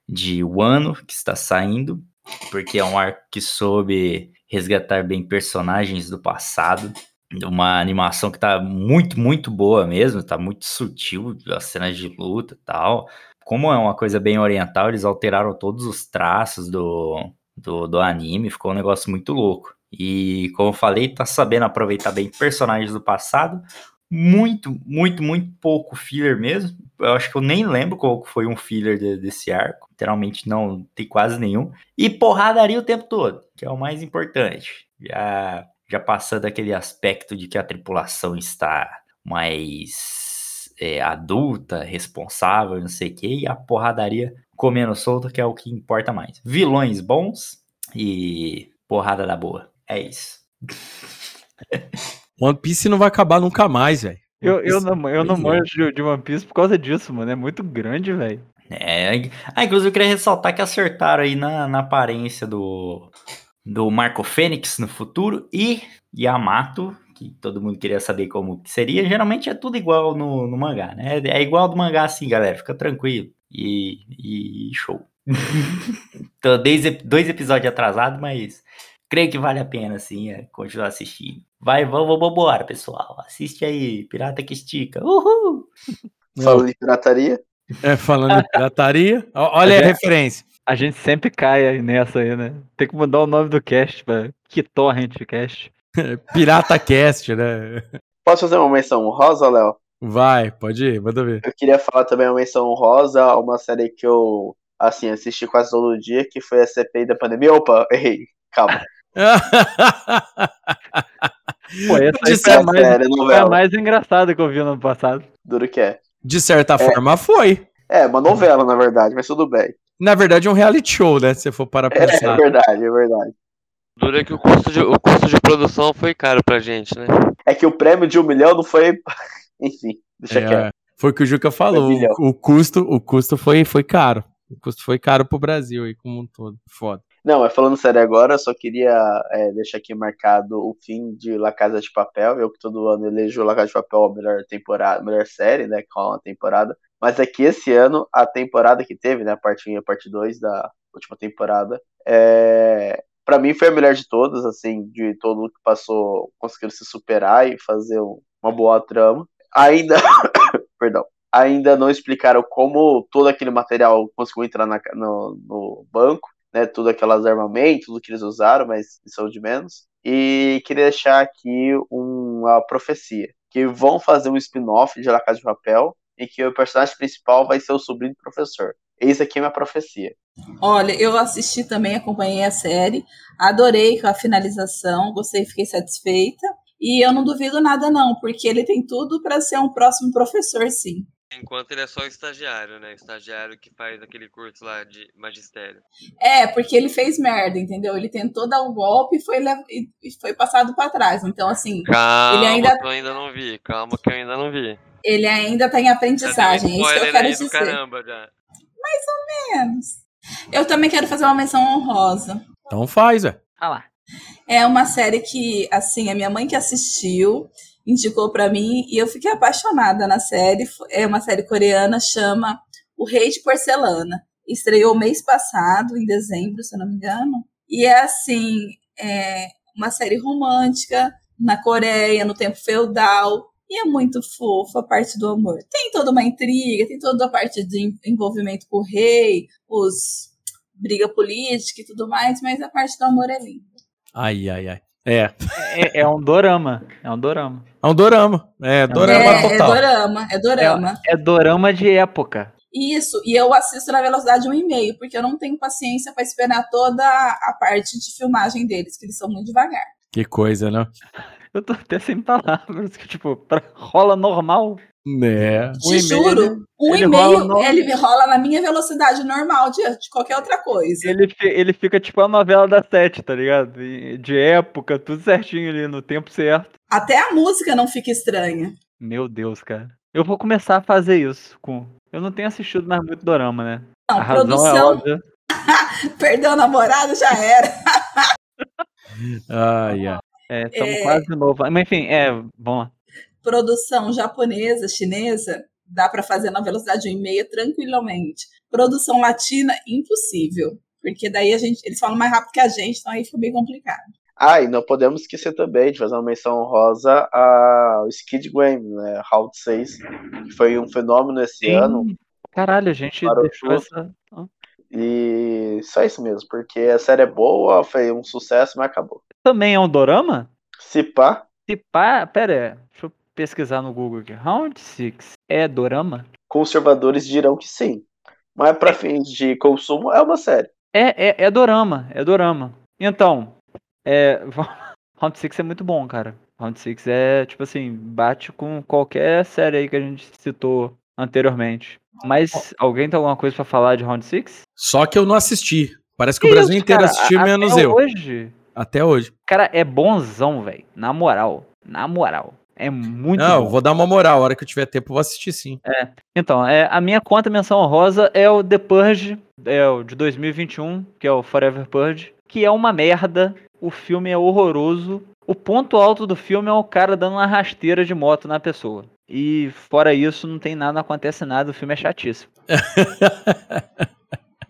de Wano que está saindo, porque é um arco que soube resgatar bem personagens do passado. Uma animação que tá muito, muito boa mesmo, tá muito sutil, as cenas de luta e tal. Como é uma coisa bem oriental, eles alteraram todos os traços do, do, do anime, ficou um negócio muito louco. E como eu falei, tá sabendo aproveitar bem personagens do passado. Muito, muito, muito pouco filler mesmo. Eu acho que eu nem lembro qual foi um filler de- desse arco. Literalmente não tem quase nenhum. E porradaria o tempo todo, que é o mais importante. Já, já passando aquele aspecto de que a tripulação está mais é, adulta, responsável, não sei o que, e a porradaria comendo solto, que é o que importa mais. Vilões bons e porrada da boa. É isso. One Piece não vai acabar nunca mais, velho. Eu, eu não, eu não é. manjo de- de One Piece por causa disso, mano. É muito grande, velho. É, ah, inclusive eu queria ressaltar que acertaram aí na, na aparência do, do Marco Fênix no futuro e Yamato, que todo mundo queria saber como que seria. Geralmente é tudo igual no, no mangá, né? É igual do mangá assim, galera, fica tranquilo. E, e show. Tô dois, dois episódios atrasados, mas creio que vale a pena, assim, é, continuar assistindo. Vai, vamos, vamos embora, pessoal. Assiste aí, Pirata que Estica. Uhul! Falando de pirataria. É, falando de pirataria. Olha aí a É. referência. A gente sempre cai aí nessa aí, né? Tem que mudar o nome do cast pra que torrent cast. Pirata Cast, né? Posso fazer uma menção honrosa, Léo? Vai, pode ir, manda ver. Eu queria falar também uma menção honrosa a uma série que eu, assim, assisti quase todo dia, que foi a CPI da pandemia. Opa, errei. Calma. Pô, essa a, certa mais, série, foi a mais engraçada que eu vi no ano passado. Duro que é. De certa forma, foi. É, uma novela, na verdade, mas tudo bem. Na verdade, é um reality show, né? Se você for para É, pensar. é verdade, é verdade. Dura que o custo, de, o custo de produção foi caro pra gente, né? É que o prêmio de um milhão não foi. Enfim, deixa quieto. É, foi o que o Juca falou. O, o custo, o custo foi, foi caro. O custo foi caro pro Brasil aí como um todo. Foda. Não, mas falando sério agora, eu só queria é, deixar aqui marcado o fim de La Casa de Papel. Eu que todo ano elejo La Casa de Papel a melhor temporada, melhor série, né? Com uma temporada. Mas é que esse ano, a temporada que teve, né? A parte 1 e a parte 2 da última temporada, é, para mim foi a melhor de todas, assim, de todo mundo que passou, conseguiram se superar e fazer um- uma boa trama. Ainda, perdão, ainda não explicaram como todo aquele material conseguiu entrar na no, no banco, né? Tudo aquelas armamentos, tudo que eles usaram, mas são de menos. E queria deixar aqui uma profecia, que vão fazer um spin-off de La Casa de Papel e que o personagem principal vai ser o sobrinho do professor. Eis aqui a minha profecia. Olha, eu assisti também, acompanhei a série, adorei a finalização, gostei, fiquei satisfeita. E eu não duvido nada, não, porque ele tem tudo para ser um próximo professor, sim. Enquanto ele é só estagiário, né? Estagiário que faz aquele curso lá de magistério. É, porque ele fez merda, entendeu? Ele tentou dar um golpe e foi, lev- e foi passado para trás. Então, assim, Calma, Ele ainda- que eu ainda não vi. Calma que eu ainda não vi. ele ainda está em aprendizagem. É isso que eu quero dizer. caramba já. menos. Eu também quero fazer uma menção honrosa. Então faz, velho. Ah lá. É uma série que, assim, a minha mãe que assistiu, indicou pra mim e eu fiquei apaixonada na série. É uma série coreana, chama O Rei de Porcelana. Estreou mês passado, em dezembro, se eu não me engano. E é assim, é uma série romântica na Coreia, no tempo feudal. E é muito fofa a parte do amor. Tem toda uma intriga, tem toda a parte de envolvimento com o rei, os briga política e tudo mais, mas a parte do amor é linda. Ai, ai, ai. É. É, é um dorama. É um dorama. É um dorama. É, dorama é, é total. dorama, é dorama. É dorama de época. Isso, e eu assisto na velocidade 1,5, porque eu não tenho paciência para esperar toda a parte de filmagem deles, que eles são muito devagar. Que coisa, né? Eu tô até sem palavras. que, Tipo, pra- rola normal. Né. Te e-mail, juro, um ele e rola meio no- ele rola na minha velocidade normal de, de qualquer outra coisa. Ele, ele fica tipo a novela da sete, tá ligado? De época, tudo certinho ali, no tempo certo. Até a música não fica estranha. Meu Deus, cara. Eu vou começar a fazer isso. com Eu não tenho assistido mais muito dorama, né? Não, a razão é produção, óbvia. perdeu o namorado, já era. Ai, ai. É, estamos É. quase de novo. Mas enfim, é, lá. Produção japonesa, chinesa, dá para fazer na velocidade 1,5 tranquilamente. Produção latina, impossível. Porque daí a gente, eles falam mais rápido que a gente, então aí fica bem complicado. Ah, e não podemos esquecer também de fazer uma menção honrosa ao Skid Game, né? Round 6, que foi um fenômeno esse Sim. ano. Caralho, a gente deixou essa. E só isso mesmo, porque a série é boa, foi um sucesso, mas acabou. Também é um dorama? Se pá, Se pá, pera aí, deixa eu pesquisar no Google aqui. Round 6 é dorama? conservadores dirão que sim. Mas para fins de consumo, é uma série. É, é, é dorama, é dorama. Então, é, Round 6 é muito bom, cara. Round 6 é, tipo assim, bate com qualquer série aí que a gente citou anteriormente. Mas alguém tem alguma coisa pra falar de Round 6? Só que eu não assisti. Parece que o Brasil inteiro assistiu, menos até eu. hoje, Até hoje. cara, é bonzão, velho. Na moral. Na moral. É muito Não, bom. eu vou dar uma moral. A hora que eu tiver tempo, eu vou assistir sim. Então, é, a minha conta menção honrosa é o The Purge, é o de 2021, que é o Forever Purge, que é uma merda. O filme é horroroso. O ponto alto do filme é o cara dando uma rasteira de moto na pessoa. E fora isso, não tem nada, não acontece nada, o filme é chatíssimo.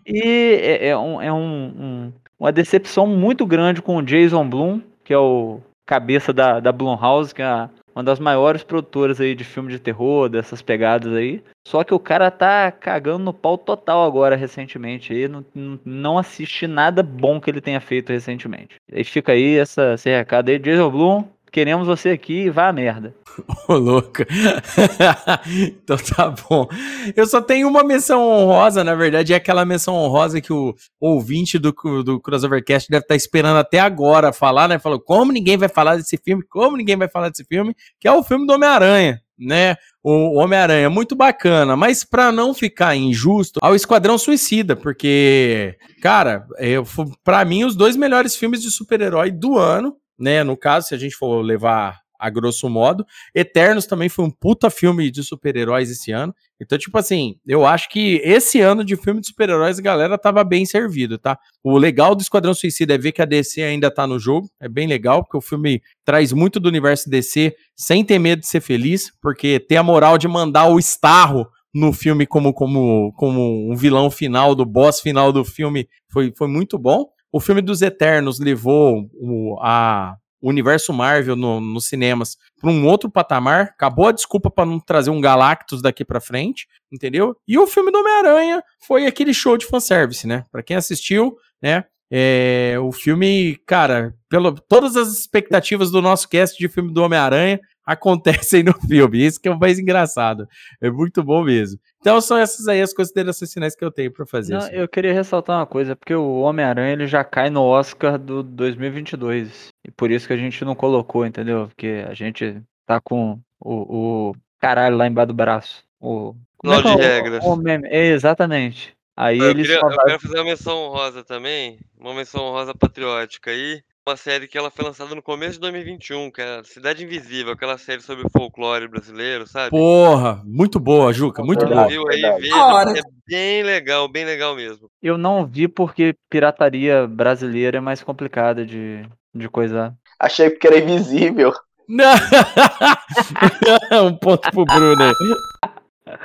E é, é um- é um- um- uma decepção muito grande com o Jason Blum, que é o cabeça da, da Blumhouse, que é a- uma das maiores produtoras aí de filme de terror, dessas pegadas aí. Só que o cara tá cagando no pau total agora, recentemente. Aí não, não- assisti nada bom que ele tenha feito recentemente. Aí fica aí essa, esse recado aí. Jason Blum, queremos você aqui e vá a merda. Ô, louca. então tá bom. Eu só tenho uma menção honrosa, na verdade, é aquela menção honrosa que o ouvinte do, do Crossovercast deve estar esperando até agora falar, né? Falou, como ninguém vai falar desse filme? Como ninguém vai falar desse filme? Que é o filme do Homem-Aranha, né? O Homem-Aranha, muito bacana, mas pra não ficar injusto, ao Esquadrão Suicida, porque, cara, eu, pra mim, os dois melhores filmes de super-herói do ano, né? No caso, se a gente for levar a grosso modo, Eternos também foi um puta filme de super-heróis esse ano. Então, tipo assim, eu acho que esse ano de filme de super-heróis a galera tava bem servido, tá? O legal do Esquadrão Suicida é ver que a DC ainda tá no jogo. É bem legal, porque o filme traz muito do universo DC sem ter medo de ser feliz, porque tem a moral de mandar o Starro no filme como, como, como um vilão final, do boss final do filme, foi, foi muito bom. O filme dos Eternos levou o, a, o universo Marvel no- nos cinemas para um outro patamar. Acabou a desculpa para não trazer um Galactus daqui para frente, entendeu? E o filme do Homem-Aranha foi aquele show de fanservice, né? Para quem assistiu, né? É, o filme, cara, pelo, todas as expectativas do nosso cast de filme do Homem-Aranha acontecem no filme. Isso que é o mais engraçado. É muito bom mesmo. Então são essas aí as considerações finais que eu tenho para fazer. Não, assim. eu queria ressaltar uma coisa, porque o Homem-Aranha ele já cai no Oscar do 2022. E por isso que a gente não colocou, entendeu? Porque a gente tá com o, o caralho lá embaixo do braço. O, como é é o- regras. o meme? É, exatamente. Aí Eu, eles queria- só eu vai- quero fazer uma menção honrosa também, uma menção honrosa patriótica aí. Uma série que ela foi lançada no começo de 2021, que é Cidade Invisível, aquela série sobre o folclore brasileiro, sabe? Porra, muito boa, Juca, muito boa. viu aí, veja, é bem legal, bem legal mesmo. Eu não vi porque pirataria brasileira é mais complicada de, de coisar. Achei porque era invisível. Não. um ponto pro Bruno aí.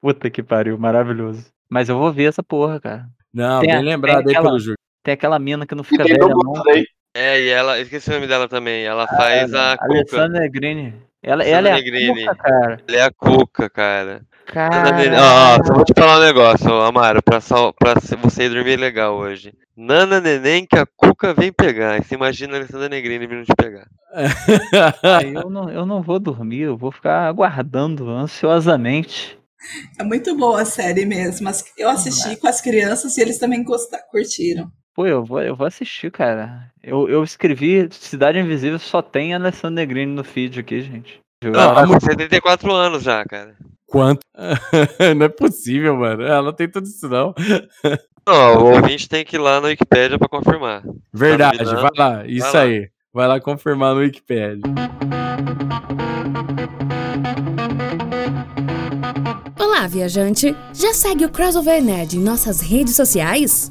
Puta que pariu, maravilhoso. Mas eu vou ver essa porra, cara. Não, Tem a- bem lembrado aí aquela- pelo Juca. Tem aquela mina que não E fica tem velha, não. aí. É, e ela, esqueci o nome dela também, ela faz a Cuca. Alessandra Negrini. Ela, ela é a Negrini. Cuca, cara. Ela é a Cuca, cara. Cara. Ó, vou te falar um negócio, Amaro, pra, sal... pra você ir dormir legal hoje. Nana Neném que a Cuca vem pegar. Você imagina a Alessandra Negrini vindo te pegar. Aí eu não, eu não vou dormir, eu vou ficar aguardando ansiosamente. É muito boa a série mesmo. Eu assisti com as crianças e eles também gosta- curtiram. Pô, eu vou, eu vou assistir, cara. Eu, eu escrevi Cidade Invisível, só tem Alessandra Negrini no feed aqui, gente. Não, Ela tá tem 74 anos já, cara. Quanto? não é possível, mano. Ela não tem tudo isso, não. Não, o ouvinte tem que ir lá na Wikipédia pra confirmar. Verdade, duvidando? vai lá. Isso lá. aí. Vai lá confirmar no Wikipedia. Olá, viajante! Já segue o Crossover Nerd em nossas redes sociais?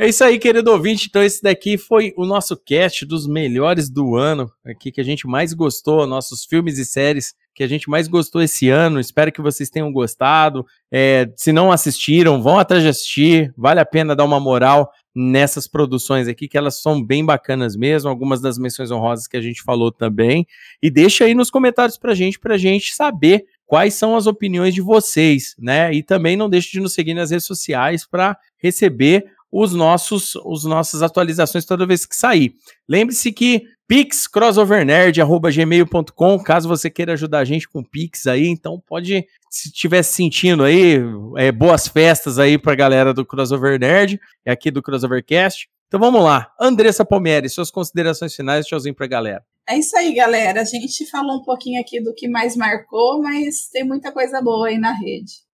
É isso aí, querido ouvinte. Então, esse daqui foi o nosso cast dos melhores do ano, aqui que a gente mais gostou, nossos filmes e séries que a gente mais gostou esse ano. Espero que vocês tenham gostado. É, se não assistiram, vão atrás de assistir. Vale a pena dar uma moral nessas produções aqui, que elas são bem bacanas mesmo. Algumas das menções honrosas que a gente falou também. E deixa aí nos comentários pra gente, pra gente saber quais são as opiniões de vocês, né? E também não deixe de nos seguir nas redes sociais para receber os nossos, os nossas atualizações toda vez que sair. Lembre-se que pixcrossovernerd@gmail.com, caso você queira ajudar a gente com Pix aí, então pode, se estiver sentindo aí, é, boas festas aí pra galera do Crossover Nerd, e aqui do Crossovercast. Então vamos lá. Andressa Palmieri, suas considerações finais, tchauzinho pra galera. É isso aí, galera. A gente falou um pouquinho aqui do que mais marcou, mas tem muita coisa boa aí na rede.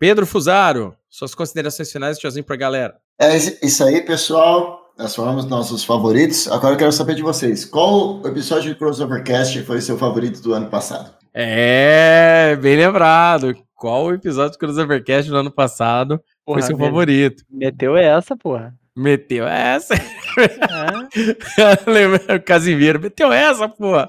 Pedro Fusaro, suas considerações finais, tchauzinho pra galera. É isso aí, pessoal. Nós falamos nossos favoritos. Agora eu quero saber de vocês. Qual episódio de Crossovercast foi seu favorito do ano passado? É, bem lembrado. Qual o episódio do Crossovercast do ano passado Porra, foi seu me- favorito? Meteu essa, porra. Meteu essa. É. O Casimiro. Meteu essa, porra.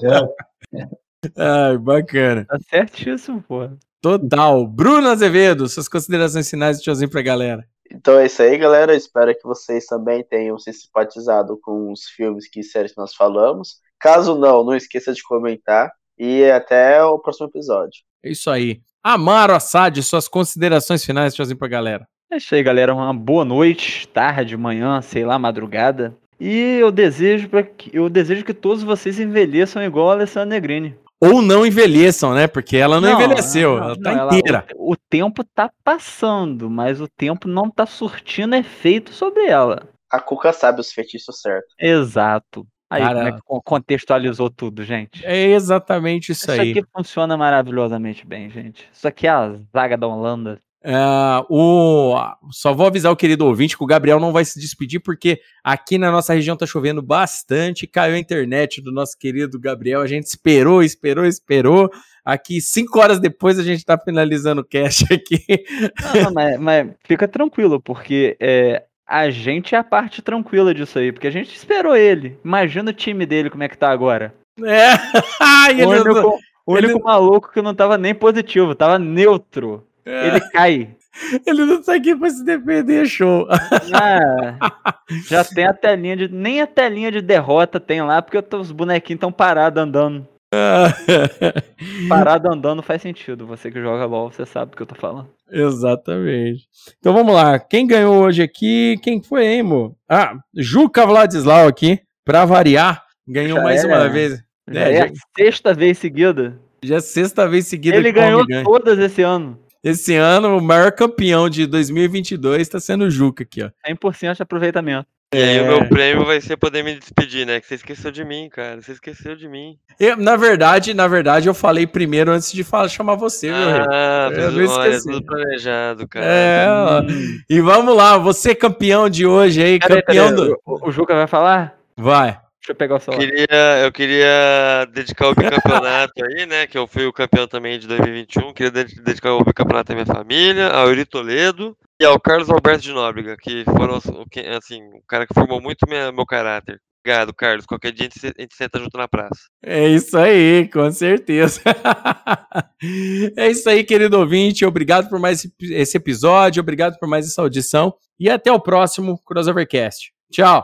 Ai, bacana. Tá certíssimo, porra. Total. Bruno Azevedo, suas considerações finais e tchauzinho pra galera. Então é isso aí, galera. Espero que vocês também tenham se simpatizado com os filmes e séries que nós falamos. Caso não, não esqueça de comentar. E até o próximo episódio. É isso aí. Amaro Assad, suas considerações finais, tchauzinho pra galera. É isso aí, galera. Uma boa noite, tarde, manhã, sei lá, madrugada. E eu desejo para que eu desejo que todos vocês envelheçam igual a Alessandra Negrini. Ou não envelheçam, né? Porque ela não, envelheceu, ela tá ela- inteira. o, o tempo tá passando, mas o tempo não tá surtindo efeito sobre ela. A Cuca sabe os feitiços certos. Exato. Aí, Cara- como é que con- contextualizou tudo, gente? É exatamente isso, Isso aí. aqui funciona maravilhosamente bem, gente. Isso aqui é a zaga da Holanda. É, o, só vou avisar o querido ouvinte que o Gabriel não vai se despedir, porque aqui na nossa região tá chovendo bastante. Caiu a internet do nosso querido Gabriel. A gente esperou, esperou, esperou. Aqui, cinco horas depois, a gente tá finalizando o cast aqui. Não, mas, mas fica tranquilo, porque é, a gente é a parte tranquila disso aí, porque a gente esperou ele. Imagina o time dele como é que tá agora. É. Ai, O ele- único, o ele- único maluco que não tava nem positivo, tava neutro. É. Ele cai. ele não tá aqui pra se defender, show. Ah, já tem a telinha de. Nem a telinha de derrota tem lá, porque tô- os bonequinhos estão parados andando. Parado andando faz sentido. Você que joga LOL, você sabe do que eu tô falando. Exatamente. Então vamos lá. Quem ganhou hoje aqui? Quem foi, hein, mo? Ah, Juca Vladislau aqui, pra variar. Ganhou Já mais é- uma vez. Já É, é já- sexta vez seguida. Já é sexta vez seguida Ele o ganhou ganha. todas esse ano. Esse ano, o maior campeão de 2022 tá sendo o Juca aqui, ó. 100% de aproveitamento. E aí É. o meu prêmio vai ser poder me despedir, né? Que você esqueceu de mim, cara. Você esqueceu de mim. Eu, na verdade, na verdade, eu falei primeiro antes de falar, chamar você, meu rei. Ah, Eu não olha, esqueci. tudo planejado, cara. É, ó. E vamos lá, você campeão de hoje aí, campeão do. o, o Juca vai falar? Vai. Deixa eu pegar o celular. queria, eu queria dedicar o bicampeonato aí, né? Que eu fui o campeão também de 2021. Queria de- dedicar o bicampeonato à minha família, ao Yuri Toledo e ao Carlos Alberto de Nóbrega, que foram que- assim, o cara que formou muito minha- meu caráter. Obrigado, Carlos. Qualquer dia a gente, a gente senta junto na praça. É isso aí, com certeza. é isso aí, querido ouvinte. Obrigado por mais esse- esse episódio, obrigado por mais essa audição e até o próximo Crossovercast. Tchau.